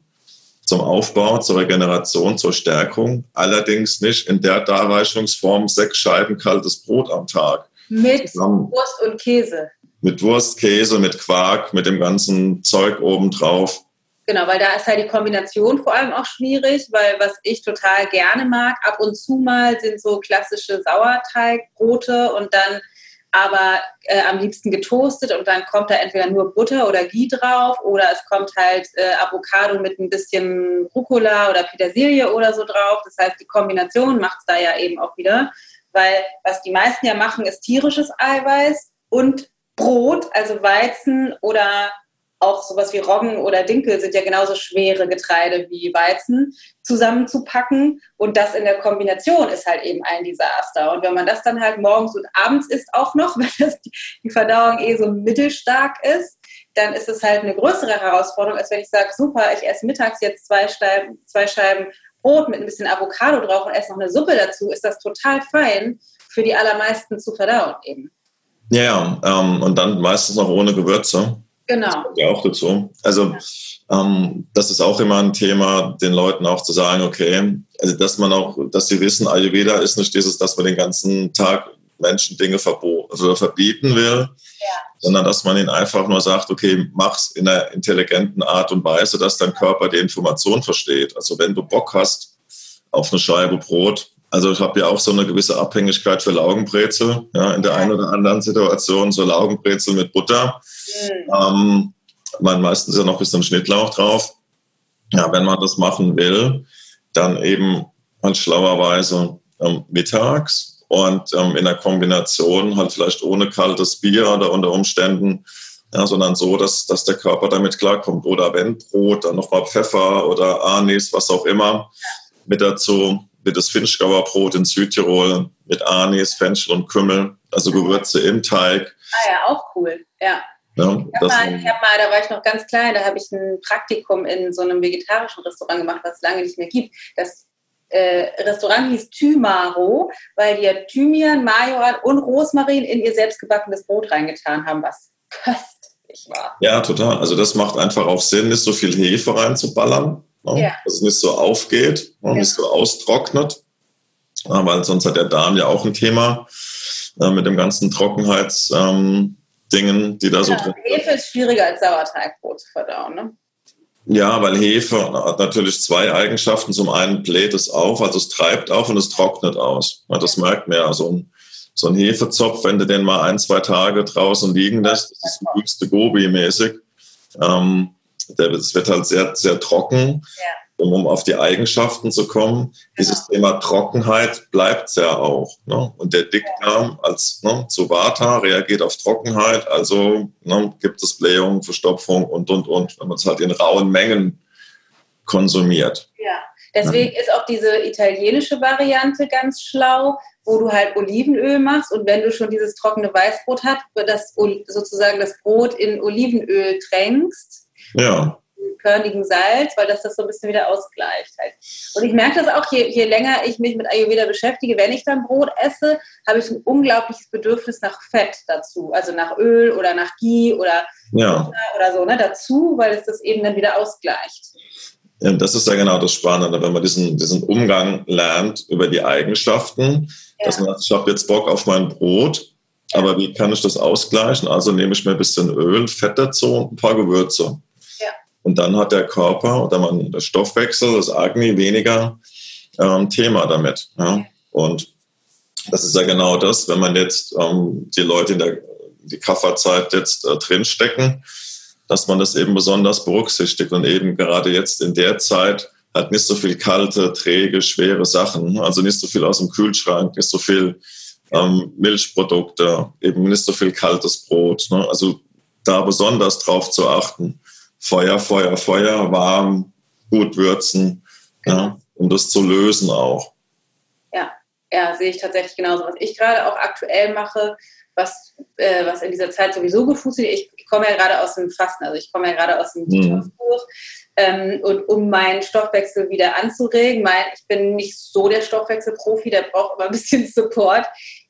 [SPEAKER 2] zum Aufbau, zur Regeneration, zur Stärkung. Allerdings nicht in der Darreichungsform sechs Scheiben kaltes Brot am Tag.
[SPEAKER 3] Mit Zusammen. Wurst und Käse.
[SPEAKER 2] Mit Wurst, Käse, mit Quark, mit dem ganzen Zeug obendrauf.
[SPEAKER 3] Genau, weil da ist halt die Kombination vor allem auch schwierig, weil was ich total gerne mag, ab und zu mal sind so klassische Sauerteigbrote und dann aber äh, am liebsten getoastet und dann kommt da entweder nur Butter oder Ghee drauf oder es kommt halt äh, Avocado mit ein bisschen Rucola oder Petersilie oder so drauf. Das heißt, die Kombination macht es da ja eben auch wieder, weil was die meisten ja machen, ist tierisches Eiweiß und Brot, also Weizen oder auch sowas wie Roggen oder Dinkel sind ja genauso schwere Getreide wie Weizen zusammenzupacken. Und das in der Kombination ist halt eben ein Desaster. Und wenn man das dann halt morgens und abends isst auch noch, weil das die Verdauung eh so mittelstark ist, dann ist es halt eine größere Herausforderung, als wenn ich sage, super, ich esse mittags jetzt zwei Scheiben, zwei Scheiben Brot mit ein bisschen Avocado drauf und esse noch eine Suppe dazu, ist das total fein für die allermeisten zu verdauen eben.
[SPEAKER 2] Ja, ähm, und dann meistens noch ohne Gewürze.
[SPEAKER 3] Genau.
[SPEAKER 2] Ja, auch dazu. Also ähm, das ist auch immer ein Thema, den Leuten auch zu sagen, okay, also dass man auch, dass sie wissen, Ayurveda ist nicht dieses, dass man den ganzen Tag Menschen Dinge also verbieten will, ja. sondern dass man ihnen einfach nur sagt, okay, mach's in einer intelligenten Art und Weise, dass dein Körper die Information versteht. Also wenn du Bock hast auf eine Scheibe Brot, also ich habe ja auch so eine gewisse Abhängigkeit für Laugenbrezel, ja, in der einen oder anderen Situation, so Laugenbrezel mit Butter. Mhm. Ähm, man meistens ja noch ein bisschen Schnittlauch drauf. Ja, wenn man das machen will, dann eben halt schlauerweise ähm, mittags und ähm, in der Kombination halt vielleicht ohne kaltes Bier oder unter Umständen, ja, sondern so, dass, dass der Körper damit klarkommt. Oder wenn Brot, dann nochmal Pfeffer oder Anis, was auch immer mit dazu das Finchgauer Brot in Südtirol mit Anis, Fenchel und Kümmel, also Gewürze im Teig.
[SPEAKER 3] Ah ja, auch cool, ja. Ja, ich habe mal, hab mal, da war ich noch ganz klein, da habe ich ein Praktikum in so einem vegetarischen Restaurant gemacht, was es lange nicht mehr gibt. Das äh, Restaurant hieß Thymaro, weil die ja Thymian, Majoran und Rosmarin in ihr selbstgebackenes Brot reingetan haben, was köstlich war.
[SPEAKER 2] Ja, total. Also das macht einfach auch Sinn, nicht so viel Hefe reinzuballern ne? ja. dass es nicht so aufgeht, ne? nicht so austrocknet, weil sonst hat der Darm ja auch ein Thema äh, mit dem ganzen Trockenheitsdingen, ähm, die da ja, so drin
[SPEAKER 3] sind. Hefe ist schwieriger als Sauerteigbrot zu verdauen, ne?
[SPEAKER 2] Ja, weil Hefe hat natürlich zwei Eigenschaften. Zum einen bläht es auf, also es treibt auf und es trocknet aus. Das merkt man ja. So ein, so ein Hefezopf, wenn du den mal ein, zwei Tage draußen liegen lässt, das ist höchste Gobi-mäßig. Ähm, es wird halt sehr, sehr trocken. Ja. Um auf die Eigenschaften zu kommen. Genau. Dieses Thema Trockenheit bleibt ja auch. Ne? Und der Dickdarm als ne, zu Vata reagiert auf Trockenheit, also ne, gibt es Blähung, Verstopfung und, und, und, wenn man es halt in rauen Mengen konsumiert.
[SPEAKER 3] Ja, deswegen ja. ist auch diese italienische Variante ganz schlau, wo du halt Olivenöl machst und wenn du schon dieses trockene Weißbrot hast, das sozusagen das Brot in Olivenöl tränkst
[SPEAKER 2] ja.
[SPEAKER 3] körnigen Salz, weil das das so ein bisschen wieder ausgleicht. Halt. Und ich merke das auch, je, je länger ich mich mit Ayurveda beschäftige, wenn ich dann Brot esse, habe ich ein unglaubliches Bedürfnis nach Fett dazu, also nach Öl oder nach Ghee oder,
[SPEAKER 2] ja.
[SPEAKER 3] oder so ne, dazu, weil es das eben dann wieder ausgleicht.
[SPEAKER 2] Ja, das ist ja genau das Spannende, wenn man diesen, diesen Umgang lernt über die Eigenschaften, ja. dass man sagt, ich habe jetzt Bock auf mein Brot, aber wie kann ich das ausgleichen? Also nehme ich mir ein bisschen Öl, Fett dazu und ein paar Gewürze. Und dann hat der Körper oder man, der Stoffwechsel, das Agni weniger ähm, Thema damit. Ja? Und das ist ja genau das, wenn man jetzt ähm, die Leute in der die Kafferzeit jetzt äh, drinstecken, dass man das eben besonders berücksichtigt und eben gerade jetzt in der Zeit hat nicht so viel kalte, träge, schwere Sachen, also nicht so viel aus dem Kühlschrank, nicht so viel ähm, Milchprodukte, eben nicht so viel kaltes Brot. Ne? Also da besonders drauf zu achten. Feuer, Feuer, Feuer, warm, gut würzen, genau. ja, um das zu lösen auch.
[SPEAKER 3] Ja, ja, sehe ich tatsächlich genauso. Was ich gerade auch aktuell mache, was, äh, was in dieser Zeit sowieso gut funktioniert, ich, ich komme ja gerade aus dem Fasten, also ich komme ja gerade aus dem mhm. Ähm, und um meinen Stoffwechsel wieder anzuregen, mein, ich bin nicht so der Stoffwechselprofi, der braucht immer ein bisschen Support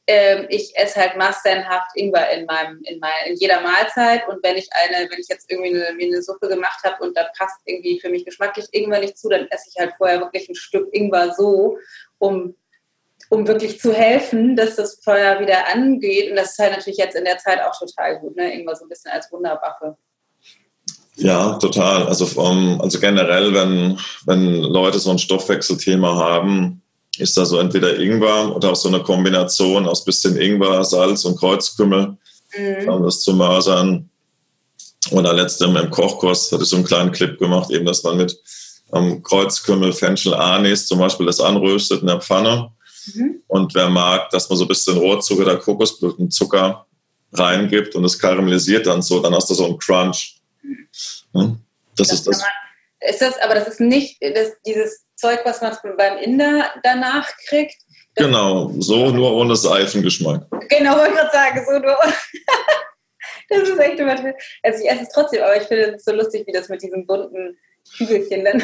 [SPEAKER 3] ähm, ich esse halt massenhaft Ingwer in meinem, in, mein, in jeder Mahlzeit und wenn ich eine, wenn ich jetzt irgendwie eine, eine Suppe gemacht habe und da passt irgendwie für mich geschmacklich Ingwer nicht zu, dann esse ich halt vorher wirklich ein Stück Ingwer so, um um wirklich zu helfen, dass das Feuer wieder angeht. Und das ist halt natürlich jetzt in der Zeit auch total gut, ne? Ingwer so ein bisschen als Wunderwaffe.
[SPEAKER 2] Ja, total. Also, um, also generell, wenn, wenn Leute so ein Stoffwechselthema haben, ist da so entweder Ingwer oder auch so eine Kombination aus bisschen Ingwer, Salz und Kreuzkümmel, mhm. um das zu mörsern. Oder letztens im Kochkurs hatte ich so einen kleinen Clip gemacht, eben, dass man mit ähm, Kreuzkümmel, Fenchel, Anis zum Beispiel das anröstet in der Pfanne. Mhm. Und wer mag, dass man so ein bisschen Rohrzucker oder Kokosblütenzucker reingibt und es karamellisiert dann so, dann hast du so einen Crunch.
[SPEAKER 3] Mhm. Das, das, ist das. Man, ist das, aber das ist nicht das, dieses Zeug, was man beim Inder danach kriegt.
[SPEAKER 2] Genau, so nur ohne Seifengeschmack.
[SPEAKER 3] Genau, wollte ich gerade sagen, so nur. das ist echt immer. Also ich esse es trotzdem, aber ich finde es so lustig, wie das mit diesen bunten Kügelchen dann.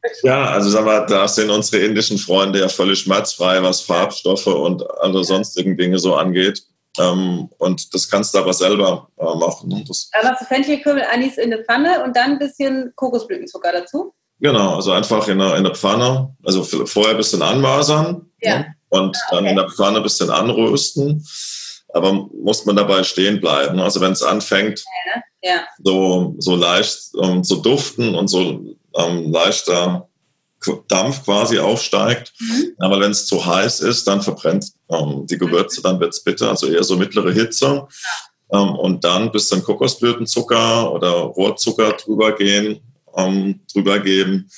[SPEAKER 2] ja, also sag mal, da sind unsere indischen Freunde ja völlig schmerzfrei, was Farbstoffe und andere sonstigen Dinge so angeht. Ähm, und das kannst du aber selber äh, machen. Das
[SPEAKER 3] aber machst du Fenchelkümmel, Anis in eine Pfanne und dann ein bisschen Kokosblütenzucker dazu?
[SPEAKER 2] Genau, also einfach in der, in der Pfanne, also vorher ein bisschen anmasern ja. ne? und ah, okay. dann in der Pfanne ein bisschen anrösten. Aber muss man dabei stehen bleiben. Also wenn es anfängt, ja, ne? ja. So, so leicht um, zu duften und so ähm, leichter Dampf quasi aufsteigt. Mhm. Aber wenn es zu heiß ist, dann verbrennt ähm, die Gewürze, dann wird es bitter, also eher so mittlere Hitze. Ähm, und dann bis dann Kokosblütenzucker oder Rohrzucker drüber gehen, ähm, drüber geben,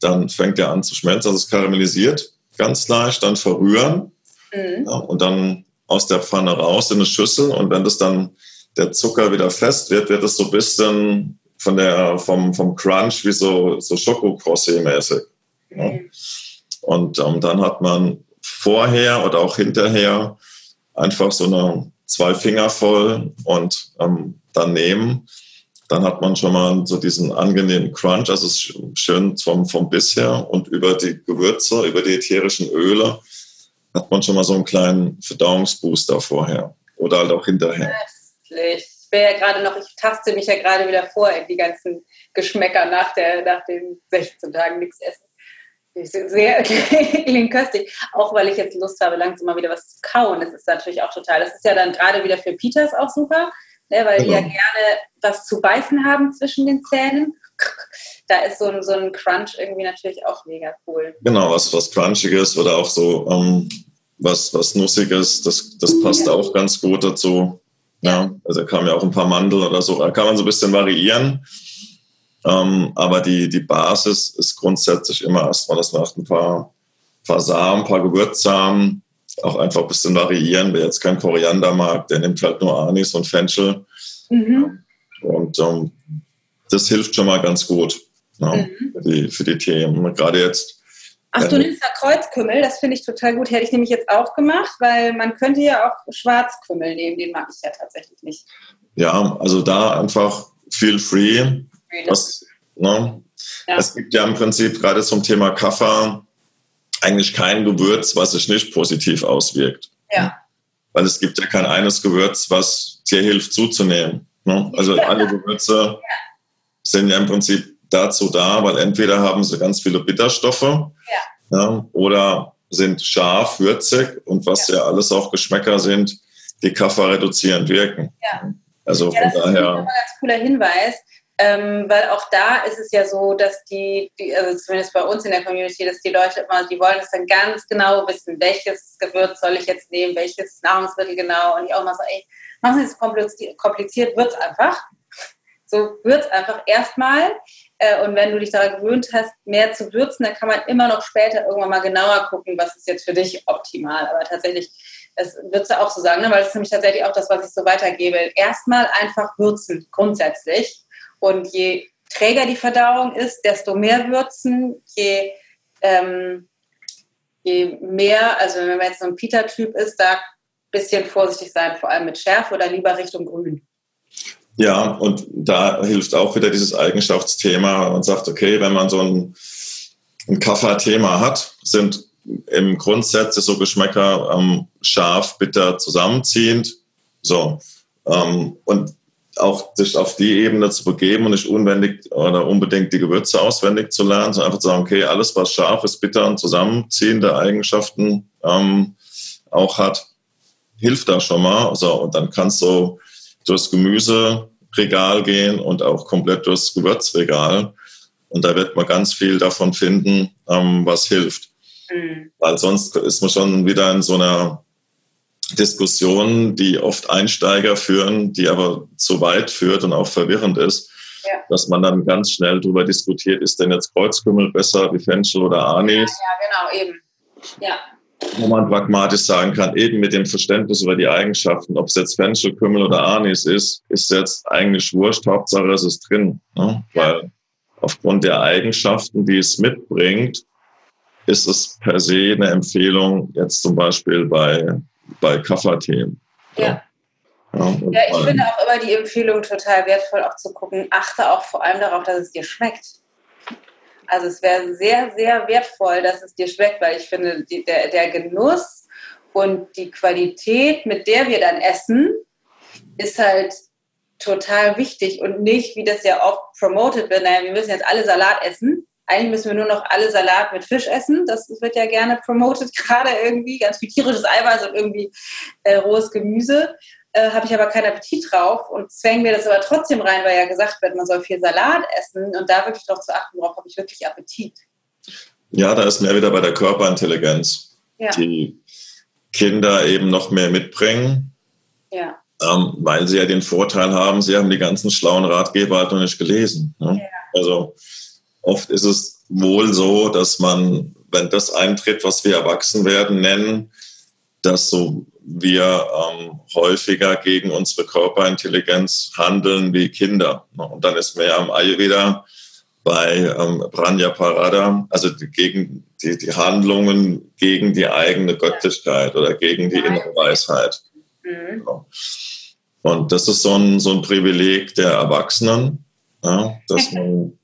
[SPEAKER 2] dann fängt er an zu schmelzen, also es karamellisiert ganz leicht, dann verrühren mhm. ja, und dann aus der Pfanne raus in eine Schüssel und wenn das dann der Zucker wieder fest wird, wird es so ein bisschen von der, vom, vom Crunch wie so, so Schokocroissant-mäßig. Ja. Und ähm, dann hat man vorher oder auch hinterher einfach so eine zwei Finger voll und ähm, dann nehmen. Dann hat man schon mal so diesen angenehmen Crunch, also schön vom, vom Biss und über die Gewürze, über die ätherischen Öle hat man schon mal so einen kleinen Verdauungsbooster vorher oder halt auch hinterher.
[SPEAKER 3] Ich bin ja gerade noch, ich taste mich ja gerade wieder vor in die ganzen Geschmäcker nach, der, nach den 16 Tagen nichts essen. Sehr klingt köstlich, auch weil ich jetzt Lust habe, langsam mal wieder was zu kauen. Das ist natürlich auch total. Das ist ja dann gerade wieder für Peters auch super, ne, weil genau. die ja genau. gerne was zu beißen haben zwischen den Zähnen. Da ist so ein, so ein Crunch irgendwie natürlich auch mega cool.
[SPEAKER 2] Genau, was, was Crunchiges oder auch so ähm, was, was Nussiges, das, das passt ja. auch ganz gut dazu. Ja, also da kamen ja auch ein paar Mandel oder so. Da kann man so ein bisschen variieren. Ähm, aber die, die Basis ist grundsätzlich immer erstmal, dass man ein paar, paar Samen, ein paar Gewürzsamen, auch einfach ein bisschen variieren. Wer jetzt kein Koriander mag, der nimmt halt nur Anis und Fenchel. Mhm. Und ähm, das hilft schon mal ganz gut ja, mhm. für, die, für die Themen. Gerade jetzt.
[SPEAKER 3] Ach, du nimmst da Kreuzkümmel, das finde ich total gut. Hätte ich nämlich jetzt auch gemacht, weil man könnte ja auch Schwarzkümmel nehmen, den mag ich ja tatsächlich nicht.
[SPEAKER 2] Ja, also da einfach feel free. Was, ne? ja. Es gibt ja im Prinzip gerade zum Thema Kaffer eigentlich kein Gewürz, was sich nicht positiv auswirkt.
[SPEAKER 3] Ja.
[SPEAKER 2] Weil es gibt ja kein eines Gewürz, was dir hilft zuzunehmen. Ne? Also alle Gewürze sind ja im Prinzip dazu da, weil entweder haben sie ganz viele Bitterstoffe ja. Ja, oder sind scharf, würzig und was ja. ja alles auch Geschmäcker sind, die Kaffer reduzierend wirken.
[SPEAKER 3] Also von daher. Das ist ein ganz cooler Hinweis. Ähm, weil auch da ist es ja so, dass die, die, also zumindest bei uns in der Community, dass die Leute immer, die wollen es dann ganz genau wissen, welches Gewürz soll ich jetzt nehmen, welches Nahrungsmittel genau. Und ich auch mal so, ey, machen Sie es kompliziert, kompliziert wird es einfach. So wird es einfach erstmal. Äh, und wenn du dich daran gewöhnt hast, mehr zu würzen, dann kann man immer noch später irgendwann mal genauer gucken, was ist jetzt für dich optimal. Aber tatsächlich, das würdest du auch so sagen, ne? weil das ist nämlich tatsächlich auch das, was ich so weitergebe. Erstmal einfach würzen, grundsätzlich und je träger die Verdauung ist, desto mehr würzen, je, ähm, je mehr, also wenn man jetzt so ein Pita-Typ ist, da ein bisschen vorsichtig sein, vor allem mit Schärfe oder lieber Richtung Grün.
[SPEAKER 2] Ja, und da hilft auch wieder dieses Eigenschaftsthema und sagt, okay, wenn man so ein, ein Kaffer-Thema hat, sind im Grundsatz so Geschmäcker ähm, scharf, bitter zusammenziehend. So. Ähm, und auch sich auf die Ebene zu begeben und nicht unwendig oder unbedingt die Gewürze auswendig zu lernen, sondern einfach zu sagen, okay, alles, was scharf ist, bitter und zusammenziehende Eigenschaften ähm, auch hat, hilft da schon mal. So, und dann kannst du durchs Gemüseregal gehen und auch komplett durchs Gewürzregal. Und da wird man ganz viel davon finden, ähm, was hilft. Mhm. Weil sonst ist man schon wieder in so einer Diskussion, die oft Einsteiger führen, die aber zu weit führt und auch verwirrend ist, ja. dass man dann ganz schnell darüber diskutiert, ist denn jetzt Kreuzkümmel besser wie Fenchel oder Anis?
[SPEAKER 3] Ja, genau, eben. Ja.
[SPEAKER 2] Wo man pragmatisch sagen kann, eben mit dem Verständnis über die Eigenschaften, ob es jetzt Fenchel, Kümmel oder Anis ist, ist jetzt eigentlich wurscht, Hauptsache es ist drin. Ne? Ja. Weil aufgrund der Eigenschaften, die es mitbringt, ist es per se eine Empfehlung, jetzt zum Beispiel bei, bei Kafferthemen.
[SPEAKER 3] Ja. Ja, ja, ich finde auch immer die Empfehlung total wertvoll, auch zu gucken, achte auch vor allem darauf, dass es dir schmeckt. Also es wäre sehr, sehr wertvoll, dass es dir schmeckt, weil ich finde, die, der, der Genuss und die Qualität, mit der wir dann essen, ist halt total wichtig und nicht, wie das ja oft promoted wird, naja, wir müssen jetzt alle Salat essen. Eigentlich müssen wir nur noch alle Salat mit Fisch essen. Das wird ja gerne promoted, gerade irgendwie. Ganz viel tierisches Eiweiß und irgendwie äh, rohes Gemüse. Äh, Habe ich aber keinen Appetit drauf und zwängen mir das aber trotzdem rein, weil ja gesagt wird, man soll viel Salat essen und da wirklich doch zu achten, worauf habe ich wirklich Appetit.
[SPEAKER 2] Ja, da ist mehr wieder bei der Körperintelligenz. Ja. Die Kinder eben noch mehr mitbringen. Ja ähm, weil sie ja den Vorteil haben, sie haben die ganzen schlauen Ratgeber halt noch nicht gelesen. Ne? Ja. Also oft ist es wohl so, dass man, wenn das eintritt, was wir erwachsen werden nennen, dass so wir ähm, häufiger gegen unsere Körperintelligenz handeln wie Kinder. Ne? Und dann ist mehr am Ayurveda bei ähm, Branja Parada, also die, gegen die, die Handlungen gegen die eigene Göttlichkeit oder gegen die innere Weisheit. Mhm. Genau. Und das ist so ein, so ein Privileg der Erwachsenen, ja, dass man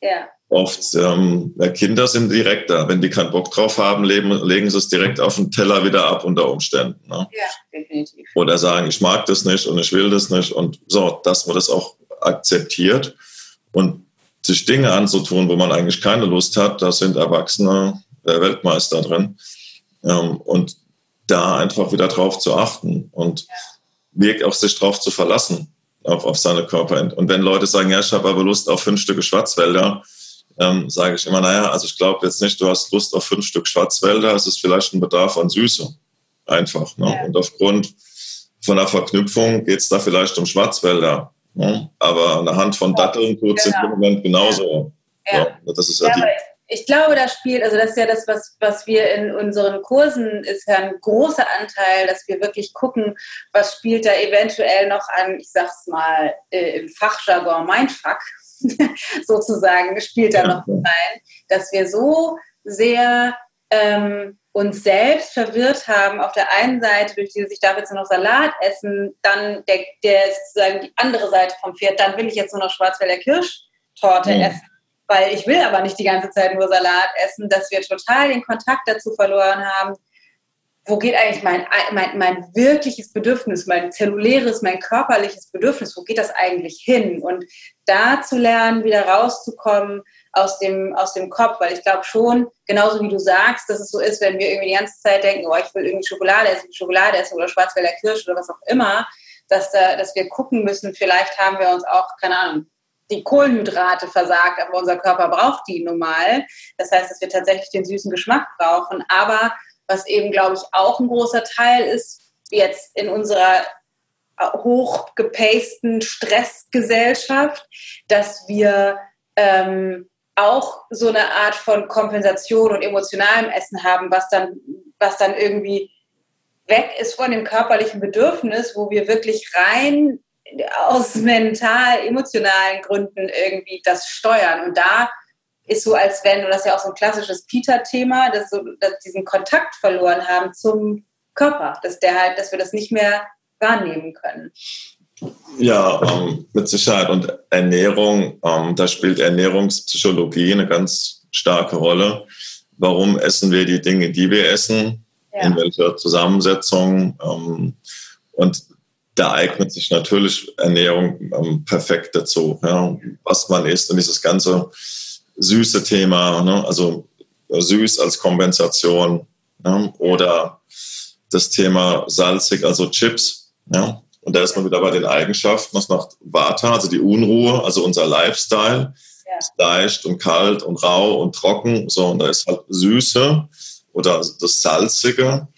[SPEAKER 2] ja. Oft, ähm, Kinder sind direkt da. Wenn die keinen Bock drauf haben, leben, legen sie es direkt auf den Teller wieder ab unter Umständen. Ne? Ja, definitiv. Oder sagen, ich mag das nicht und ich will das nicht. Und so, dass man das auch akzeptiert und sich Dinge anzutun, wo man eigentlich keine Lust hat, da sind Erwachsene der Weltmeister drin. Ähm, und da einfach wieder drauf zu achten und wirklich auch sich drauf zu verlassen, auf, auf seine Körper. Und wenn Leute sagen, ja, ich habe aber Lust auf fünf Stücke Schwarzwälder, ähm, sage ich immer, naja, also ich glaube jetzt nicht, du hast Lust auf fünf Stück Schwarzwälder, es ist vielleicht ein Bedarf an Süße. Einfach. Ne? Ja. Und aufgrund von der Verknüpfung geht es da vielleicht um Schwarzwälder. Ne? Aber eine Hand von Datteln tut es genau. im Moment genauso. Ja. Ja. Das ist ja, ja die
[SPEAKER 3] ich glaube, da spielt, also das ist ja das, was, was wir in unseren Kursen, ist ja ein großer Anteil, dass wir wirklich gucken, was spielt da eventuell noch an, ich sag's mal, äh, im Fachjargon Mindfuck sozusagen, spielt da noch rein, dass wir so sehr ähm, uns selbst verwirrt haben, auf der einen Seite durch dieses, ich darf jetzt nur noch Salat essen, dann der, der sozusagen die andere Seite vom Pferd, dann will ich jetzt nur noch Schwarzwälder Kirschtorte mhm. essen weil ich will aber nicht die ganze Zeit nur Salat essen, dass wir total den Kontakt dazu verloren haben, wo geht eigentlich mein, mein, mein wirkliches Bedürfnis, mein zelluläres, mein körperliches Bedürfnis, wo geht das eigentlich hin? Und da zu lernen, wieder rauszukommen aus dem, aus dem Kopf, weil ich glaube schon, genauso wie du sagst, dass es so ist, wenn wir irgendwie die ganze Zeit denken, oh, ich will irgendwie Schokolade essen, Schokolade essen oder Schwarzwälder Kirsch oder was auch immer, dass, da, dass wir gucken müssen, vielleicht haben wir uns auch, keine Ahnung, die Kohlenhydrate versagt, aber unser Körper braucht die nun mal. Das heißt, dass wir tatsächlich den süßen Geschmack brauchen. Aber was eben, glaube ich, auch ein großer Teil ist, jetzt in unserer hochgepasten Stressgesellschaft, dass wir ähm, auch so eine Art von Kompensation und emotionalem Essen haben, was dann, was dann irgendwie weg ist von dem körperlichen Bedürfnis, wo wir wirklich rein aus mental, emotionalen Gründen irgendwie das steuern. Und da ist so, als wenn, und das ist ja auch so ein klassisches Peter-Thema, dass, so, dass diesen Kontakt verloren haben zum Körper, dass der halt, dass wir das nicht mehr wahrnehmen können.
[SPEAKER 2] Ja, ähm, mit Sicherheit. Und Ernährung, ähm, da spielt Ernährungspsychologie eine ganz starke Rolle. Warum essen wir die Dinge, die wir essen? Ja. In welcher Zusammensetzung? Ähm, und da eignet sich natürlich Ernährung ähm, perfekt dazu, ja, was man isst und dieses ganze süße Thema, ne, also süß als Kompensation ja, oder das Thema salzig, also Chips. Ja, und da ist man wieder bei den Eigenschaften, was macht Vata, also die Unruhe, also unser Lifestyle, ja. leicht und kalt und rau und trocken, so, und da ist halt Süße oder das Salzige,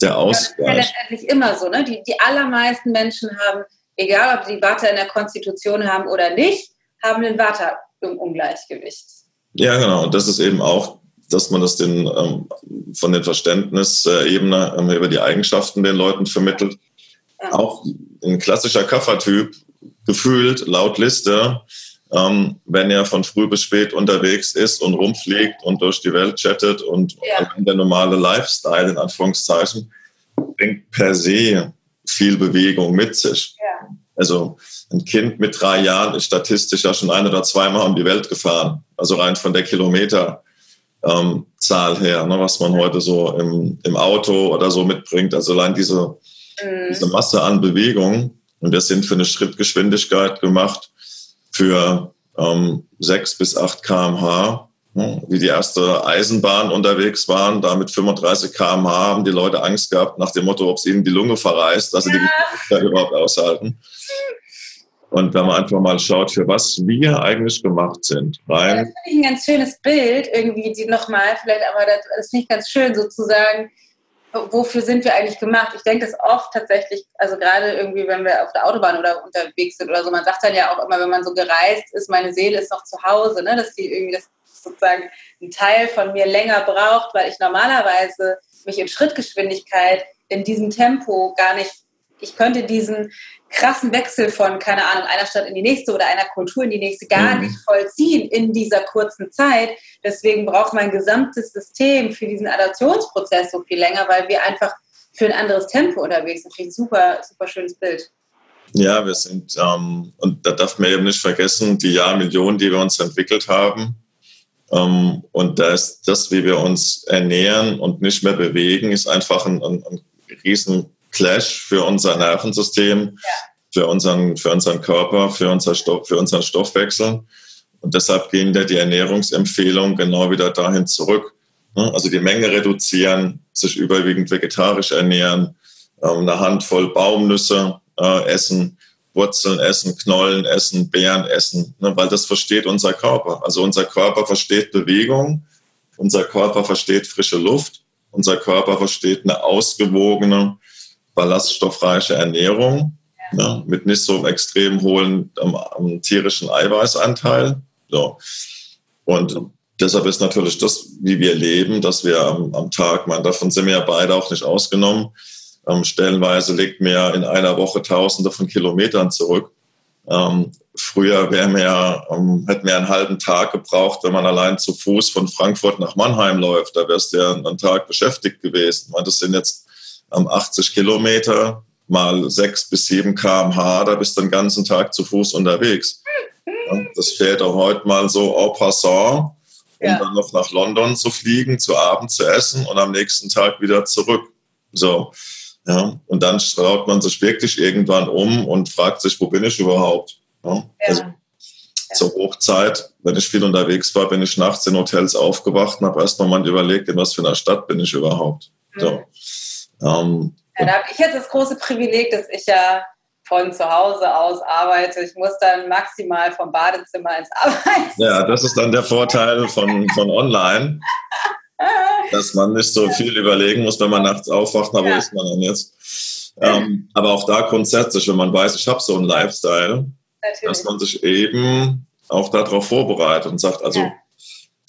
[SPEAKER 2] der Ausgleich. Das ist ja
[SPEAKER 3] letztendlich immer so. Ne? Die, die allermeisten Menschen haben, egal ob sie Watte in der Konstitution haben oder nicht, haben den Water im Ungleichgewicht.
[SPEAKER 2] Ja, genau. Und das ist eben auch, dass man das den, ähm, von den Verständnisebene ähm, über die Eigenschaften den Leuten vermittelt. Ja. Auch ein klassischer Kaffertyp, gefühlt laut Liste, ähm, wenn er von früh bis spät unterwegs ist und rumfliegt und durch die Welt chattet und ja. der normale Lifestyle in Anführungszeichen bringt per se viel Bewegung mit sich. Also ein Kind mit drei Jahren ist statistisch ja schon ein oder zweimal um die Welt gefahren. Also rein von der Kilometerzahl ähm, her, ne, was man heute so im, im Auto oder so mitbringt. Also allein diese, mhm. diese Masse an Bewegung. Und wir sind für eine Schrittgeschwindigkeit gemacht für ähm, 6 bis 8 km/h. Ne, wie die erste Eisenbahn unterwegs waren, da mit 35 km/h haben die Leute Angst gehabt nach dem Motto, ob es ihnen die Lunge verreißt, dass sie ja. die Geschwindigkeit überhaupt aushalten. Und wenn man einfach mal schaut, für was wir eigentlich gemacht sind.
[SPEAKER 3] Rein. das finde ich ein ganz schönes Bild, irgendwie, die nochmal, vielleicht, aber das, das finde ich ganz schön, sozusagen, wofür sind wir eigentlich gemacht? Ich denke das oft tatsächlich, also gerade irgendwie, wenn wir auf der Autobahn oder unterwegs sind oder so, man sagt dann ja auch immer, wenn man so gereist ist, meine Seele ist noch zu Hause, ne? dass die irgendwie das sozusagen ein Teil von mir länger braucht, weil ich normalerweise mich in Schrittgeschwindigkeit in diesem Tempo gar nicht, ich könnte diesen krassen Wechsel von, keine Ahnung, einer Stadt in die nächste oder einer Kultur in die nächste gar mhm. nicht vollziehen in dieser kurzen Zeit. Deswegen braucht mein gesamtes System für diesen Adaptionsprozess so viel länger, weil wir einfach für ein anderes Tempo unterwegs sind. Finde ich ein super, super schönes Bild.
[SPEAKER 2] Ja, wir sind, ähm, und da darf man eben nicht vergessen, die Jahrmillionen, die wir uns entwickelt haben. Ähm, und das, das, wie wir uns ernähren und nicht mehr bewegen, ist einfach ein, ein, ein riesen Clash für unser Nervensystem, für, unseren, für unseren Körper, für, unser Stoff, für unseren Stoffwechsel. Und deshalb gehen ja die Ernährungsempfehlungen genau wieder dahin zurück. Ne? Also die Menge reduzieren, sich überwiegend vegetarisch ernähren, ähm, eine Handvoll Baumnüsse äh, essen, Wurzeln essen, Knollen essen, Beeren essen, ne? weil das versteht unser Körper. Also unser Körper versteht Bewegung, unser Körper versteht frische Luft, unser Körper versteht eine ausgewogene, ballaststoffreiche Ernährung ja. Ne, mit nicht so extrem hohen um, um, tierischen Eiweißanteil. So. Und deshalb ist natürlich das, wie wir leben, dass wir am, am Tag, man, davon sind wir ja beide auch nicht ausgenommen, ähm, stellenweise legt mir in einer Woche Tausende von Kilometern zurück. Ähm, früher wäre mir, ähm, hätten wir einen halben Tag gebraucht, wenn man allein zu Fuß von Frankfurt nach Mannheim läuft. Da wärst du ja einen Tag beschäftigt gewesen. Das sind jetzt 80 Kilometer mal 6 bis 7 km/h, da bist du den ganzen Tag zu Fuß unterwegs. Das fährt auch heute mal so en passant, um ja. dann noch nach London zu fliegen, zu Abend zu essen und am nächsten Tag wieder zurück. So. Ja, und dann schaut man sich wirklich irgendwann um und fragt sich, wo bin ich überhaupt? Ja, ja. Also, zur Hochzeit, wenn ich viel unterwegs war, bin ich nachts in Hotels aufgewacht und habe erst mal überlegt, in was für einer Stadt bin ich überhaupt. So. Mhm.
[SPEAKER 3] Ähm, ja, da habe ich jetzt das große Privileg, dass ich ja von zu Hause aus arbeite. Ich muss dann maximal vom Badezimmer ins Arbeitszimmer.
[SPEAKER 2] Ja, das ist dann der Vorteil von, von online, dass man nicht so viel überlegen muss, wenn man nachts aufwacht, na, wo ja. ist man denn jetzt? Ähm, aber auch da grundsätzlich, wenn man weiß, ich habe so einen Lifestyle, Natürlich. dass man sich eben auch darauf vorbereitet und sagt, also ja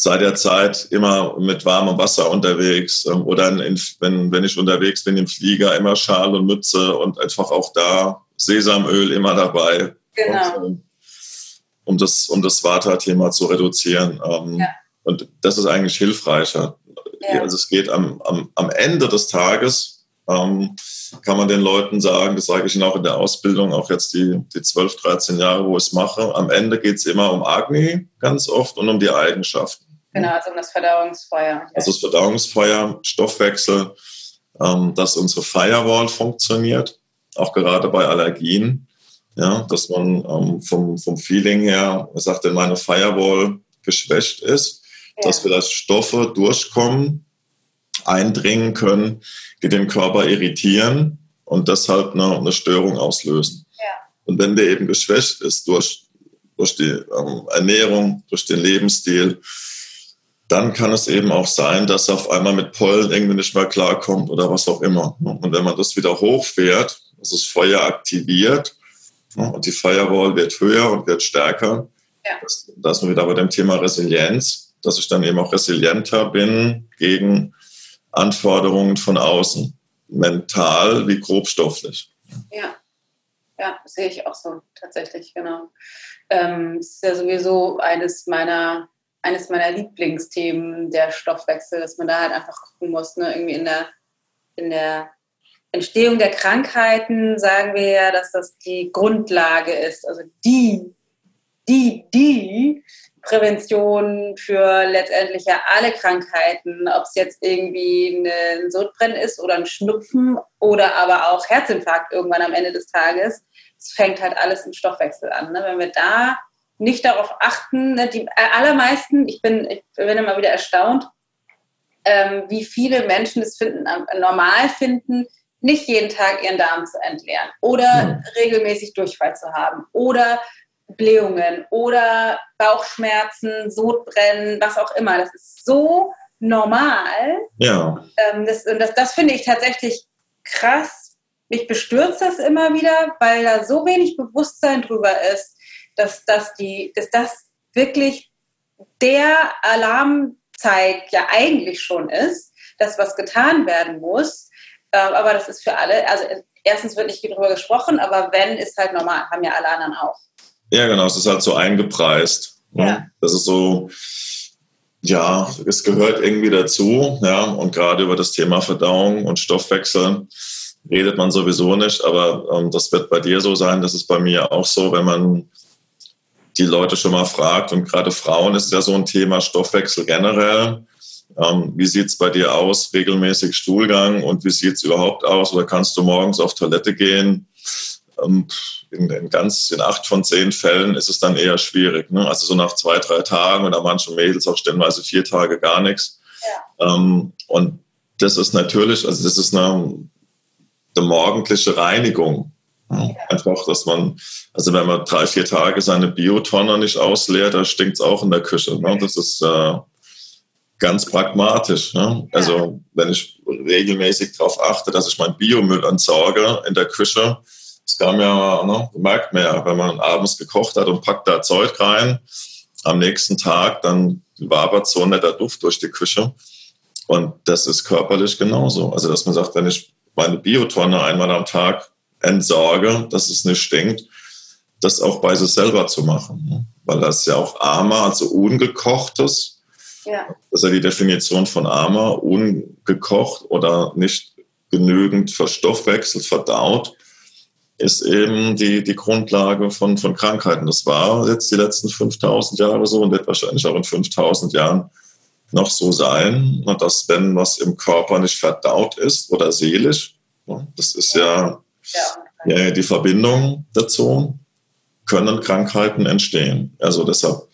[SPEAKER 2] seit der Zeit immer mit warmem Wasser unterwegs ähm, oder in, wenn, wenn ich unterwegs bin im Flieger immer Schal und Mütze und einfach auch da Sesamöl immer dabei. Genau. Und, ähm, um das, um das Vata-Thema zu reduzieren. Ähm, ja. Und das ist eigentlich hilfreicher. Ja. Also es geht am, am, am Ende des Tages, ähm, kann man den Leuten sagen, das sage ich Ihnen auch in der Ausbildung, auch jetzt die, die 12, 13 Jahre, wo ich es mache, am Ende geht es immer um Agni ganz oft und um die Eigenschaften.
[SPEAKER 3] Genau, also um das Verdauungsfeuer.
[SPEAKER 2] Also das Verdauungsfeuer, Stoffwechsel, ähm, dass unsere Firewall funktioniert, auch gerade bei Allergien. Ja, dass man ähm, vom, vom Feeling her, sagt, wenn meine Firewall geschwächt ist, ja. dass vielleicht Stoffe durchkommen, eindringen können, die den Körper irritieren und deshalb eine, eine Störung auslösen. Ja. Und wenn der eben geschwächt ist durch, durch die ähm, Ernährung, durch den Lebensstil, dann kann es eben auch sein, dass er auf einmal mit Pollen irgendwie nicht mehr klarkommt oder was auch immer. Und wenn man das wieder hochfährt, das ist Feuer aktiviert und die Firewall wird höher und wird stärker, ja. da sind wir wieder bei dem Thema Resilienz, dass ich dann eben auch resilienter bin gegen Anforderungen von außen, mental wie grobstofflich.
[SPEAKER 3] Ja, ja, sehe ich auch so tatsächlich, genau. Ähm, das ist ja sowieso eines meiner eines meiner Lieblingsthemen, der Stoffwechsel, dass man da halt einfach gucken muss, ne? irgendwie in der, in der Entstehung der Krankheiten sagen wir ja, dass das die Grundlage ist, also die, die, die Prävention für letztendlich ja alle Krankheiten, ob es jetzt irgendwie ein Sodbrennen ist oder ein Schnupfen oder aber auch Herzinfarkt irgendwann am Ende des Tages. Es fängt halt alles im Stoffwechsel an. Ne? Wenn wir da nicht darauf achten. Ne, die allermeisten, ich bin, ich bin immer wieder erstaunt, ähm, wie viele Menschen es finden, normal finden, nicht jeden Tag ihren Darm zu entleeren oder ja. regelmäßig Durchfall zu haben oder Blähungen oder Bauchschmerzen, Sodbrennen, was auch immer. Das ist so normal.
[SPEAKER 2] Ja.
[SPEAKER 3] Ähm, das, das, das finde ich tatsächlich krass. Mich bestürzt das immer wieder, weil da so wenig Bewusstsein drüber ist dass, dass, die, dass das wirklich der Alarmzeig ja eigentlich schon ist, dass was getan werden muss. Ähm, aber das ist für alle, also erstens wird nicht darüber gesprochen, aber wenn, ist halt normal, haben ja alle anderen auch.
[SPEAKER 2] Ja, genau, es ist halt so eingepreist. Ne? Ja. Das ist so, ja, es gehört irgendwie dazu, ja, und gerade über das Thema Verdauung und Stoffwechsel redet man sowieso nicht, aber ähm, das wird bei dir so sein, das ist bei mir auch so, wenn man die Leute schon mal fragt. Und gerade Frauen ist ja so ein Thema Stoffwechsel generell. Ähm, wie sieht es bei dir aus? Regelmäßig Stuhlgang und wie sieht es überhaupt aus? Oder kannst du morgens auf Toilette gehen? Ähm, in, in, ganz, in acht von zehn Fällen ist es dann eher schwierig. Ne? Also so nach zwei, drei Tagen oder manchen Mädels auch stellenweise vier Tage gar nichts. Ja. Ähm, und das ist natürlich, also das ist eine, eine morgendliche Reinigung. Einfach, dass man, also wenn man drei, vier Tage seine Biotonne nicht ausleert, da stinkt es auch in der Küche. Ne? Das ist äh, ganz pragmatisch. Ne? Also wenn ich regelmäßig darauf achte, dass ich meinen Biomüll entsorge in der Küche, das kam ja, ne, merkt man ja, wenn man abends gekocht hat und packt da Zeug rein, am nächsten Tag dann wabert so ein netter Duft durch die Küche. Und das ist körperlich genauso. Also dass man sagt, wenn ich meine Biotonne einmal am Tag entsorge, dass es nicht stinkt, das auch bei sich selber zu machen. Ne? Weil das ja auch Ama, also ungekochtes. Ja. Das ist ja die Definition von Ama, ungekocht oder nicht genügend verstoffwechselt, verdaut, ist eben die, die Grundlage von, von Krankheiten. Das war jetzt die letzten 5000 Jahre so und wird wahrscheinlich auch in 5000 Jahren noch so sein, dass wenn was im Körper nicht verdaut ist oder seelisch, ne, das ist ja ja, die Verbindung dazu können Krankheiten entstehen. Also deshalb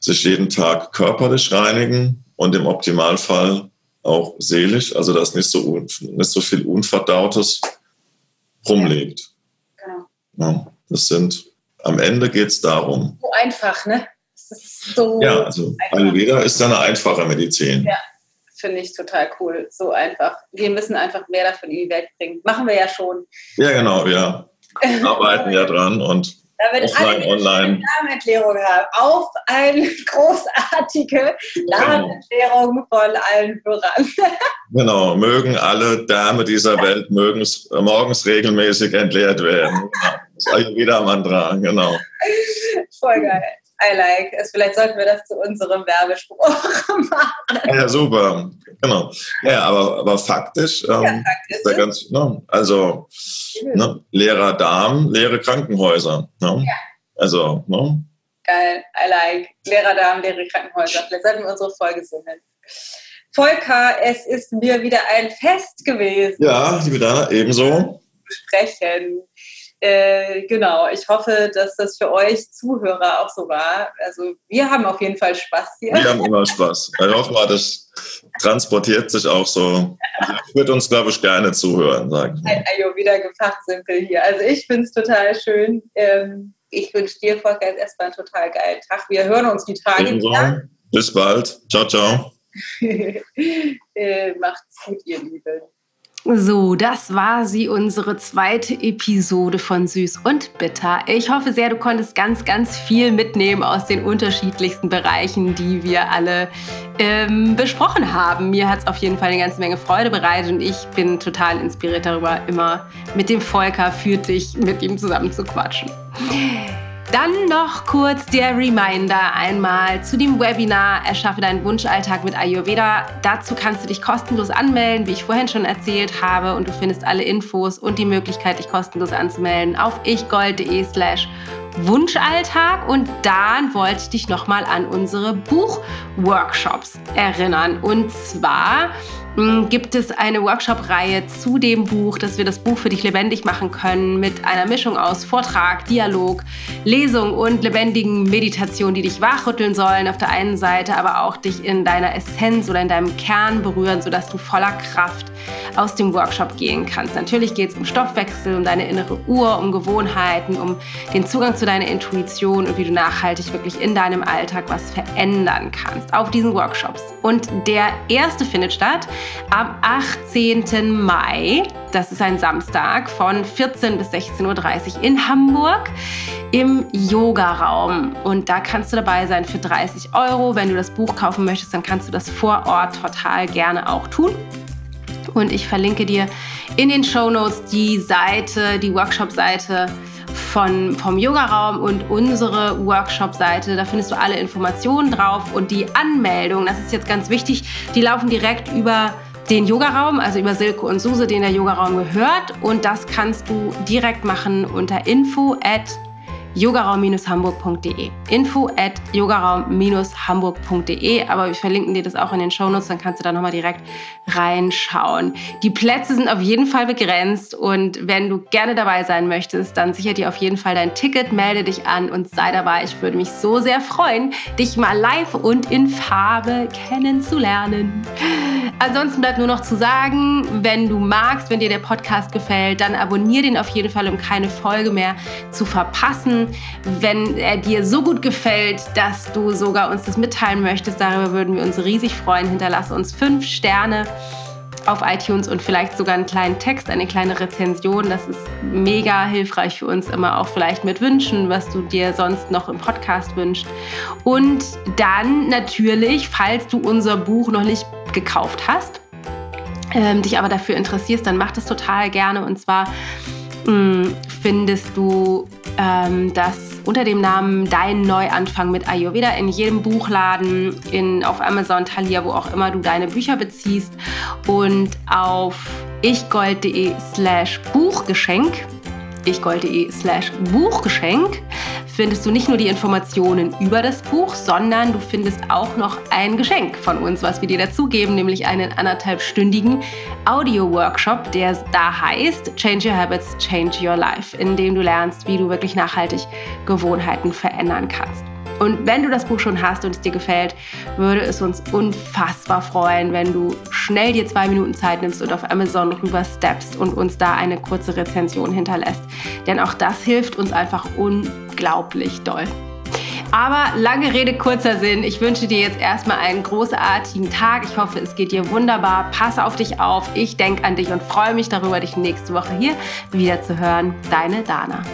[SPEAKER 2] sich jeden Tag körperlich reinigen und im Optimalfall auch seelisch, also dass nicht so, nicht so viel Unverdautes rumliegt. Ja, das sind, am Ende geht es darum.
[SPEAKER 3] So einfach, ne? So
[SPEAKER 2] ja, also Ayurveda ist eine einfache Medizin.
[SPEAKER 3] Ja, finde ich total cool. So einfach. Wir müssen einfach mehr davon in die Welt bringen. Machen wir ja schon.
[SPEAKER 2] Ja, genau, ja. Wir arbeiten ja dran und
[SPEAKER 3] damit offline, alle online. Namenerklärung haben. Auf eine großartige Namenerklärung von allen Hörern.
[SPEAKER 2] Genau, mögen alle Dame dieser Welt mögens, morgens regelmäßig entleert werden. Das ist eigentlich wieder Mantra, genau.
[SPEAKER 3] Voll geil. I like. Also vielleicht sollten wir das zu unserem Werbespruch machen.
[SPEAKER 2] Ja, super. Genau. Ja, aber, aber faktisch, ähm, ja, faktisch ist ganz, ne, also ne, leerer Darm, leere Krankenhäuser. Ne? Ja. Also, ne?
[SPEAKER 3] Geil, I like. Leerer Darm, leere Krankenhäuser. Vielleicht sollten wir unsere Folge so nennen. Volker, es ist mir wieder ein Fest gewesen.
[SPEAKER 2] Ja, liebe Dana, ebenso.
[SPEAKER 3] Sprechen. Äh, genau, ich hoffe, dass das für euch Zuhörer auch so war. Also wir haben auf jeden Fall Spaß hier.
[SPEAKER 2] Wir haben immer Spaß. Ich hoffe mal, das transportiert sich auch so. Ich würde uns, glaube ich, gerne zuhören. Sagen.
[SPEAKER 3] Ein Ayurveda simpel hier. Also ich finde es total schön. Ähm, ich wünsche dir, Volker, jetzt erstmal einen total geilen Tag. Wir hören uns die Tage
[SPEAKER 2] wieder. Bis bald. Ciao, ciao.
[SPEAKER 3] äh, macht's gut, ihr Lieben.
[SPEAKER 1] So, das war sie, unsere zweite Episode von Süß und Bitter. Ich hoffe sehr, du konntest ganz, ganz viel mitnehmen aus den unterschiedlichsten Bereichen, die wir alle ähm, besprochen haben. Mir hat es auf jeden Fall eine ganze Menge Freude bereitet und ich bin total inspiriert darüber, immer mit dem Volker für dich mit ihm zusammen zu quatschen. Dann noch kurz der Reminder einmal zu dem Webinar Erschaffe deinen Wunschalltag mit Ayurveda. Dazu kannst du dich kostenlos anmelden, wie ich vorhin schon erzählt habe. Und du findest alle Infos und die Möglichkeit, dich kostenlos anzumelden auf ichgold.de slash Wunschalltag. Und dann wollte ich dich nochmal an unsere Buchworkshops erinnern. Und zwar gibt es eine Workshop-Reihe zu dem Buch, dass wir das Buch für dich lebendig machen können mit einer Mischung aus Vortrag, Dialog, Lesung und lebendigen Meditationen, die dich wachrütteln sollen auf der einen Seite, aber auch dich in deiner Essenz oder in deinem Kern berühren, sodass du voller Kraft aus dem Workshop gehen kannst. Natürlich geht es um Stoffwechsel, um deine innere Uhr, um Gewohnheiten, um den Zugang zu deiner Intuition und wie du nachhaltig wirklich in deinem Alltag was verändern kannst auf diesen Workshops. Und der erste findet statt am 18. Mai. Das ist ein Samstag von 14 bis 16.30 Uhr in Hamburg im Yoga-Raum. Und da kannst du dabei sein für 30 Euro. Wenn du das Buch kaufen möchtest, dann kannst du das vor Ort total gerne auch tun. Und ich verlinke dir in den Show Notes die Seite, die Workshop-Seite von, vom Yoga-Raum und unsere Workshop-Seite. Da findest du alle Informationen drauf und die Anmeldung, das ist jetzt ganz wichtig, die laufen direkt über den Yogaraum, also über Silke und Suse, den der Yogaraum gehört. Und das kannst du direkt machen unter info at yogaraum-hamburg.de. Info at yogaraum-hamburg.de. Aber wir verlinken dir das auch in den Shownotes, dann kannst du da nochmal direkt reinschauen. Die Plätze sind auf jeden Fall begrenzt und wenn du gerne dabei sein möchtest, dann sicher dir auf jeden Fall dein Ticket, melde dich an und sei dabei. Ich würde mich so sehr freuen, dich mal live und in Farbe kennenzulernen. Ansonsten bleibt nur noch zu sagen, wenn du magst, wenn dir der Podcast gefällt, dann abonniere den auf jeden Fall, um keine Folge mehr zu verpassen. Wenn er dir so gut gefällt, dass du sogar uns das mitteilen möchtest, darüber würden wir uns riesig freuen. Hinterlasse uns fünf Sterne auf iTunes und vielleicht sogar einen kleinen Text, eine kleine Rezension. Das ist mega hilfreich für uns immer auch vielleicht mit Wünschen, was du dir sonst noch im Podcast wünschst. Und dann natürlich, falls du unser Buch noch nicht gekauft hast, ähm, dich aber dafür interessierst, dann mach das total gerne. Und zwar findest du ähm, das unter dem Namen Dein Neuanfang mit Ayurveda in jedem Buchladen, in, auf Amazon, Thalia, wo auch immer du deine Bücher beziehst. Und auf ichgold.de slash Buchgeschenk. ichgold.de slash Buchgeschenk findest du nicht nur die Informationen über das Buch, sondern du findest auch noch ein Geschenk von uns, was wir dir dazugeben, nämlich einen anderthalbstündigen Audio-Workshop, der da heißt Change Your Habits, Change Your Life, in dem du lernst, wie du wirklich nachhaltig Gewohnheiten verändern kannst. Und wenn du das Buch schon hast und es dir gefällt, würde es uns unfassbar freuen, wenn du schnell dir zwei Minuten Zeit nimmst und auf Amazon rüber steppst und uns da eine kurze Rezension hinterlässt. Denn auch das hilft uns einfach unglaublich doll. Aber lange Rede, kurzer Sinn. Ich wünsche dir jetzt erstmal einen großartigen Tag. Ich hoffe, es geht dir wunderbar. Pass auf dich auf. Ich denke an dich und freue mich darüber, dich nächste Woche hier wieder zu hören. Deine Dana.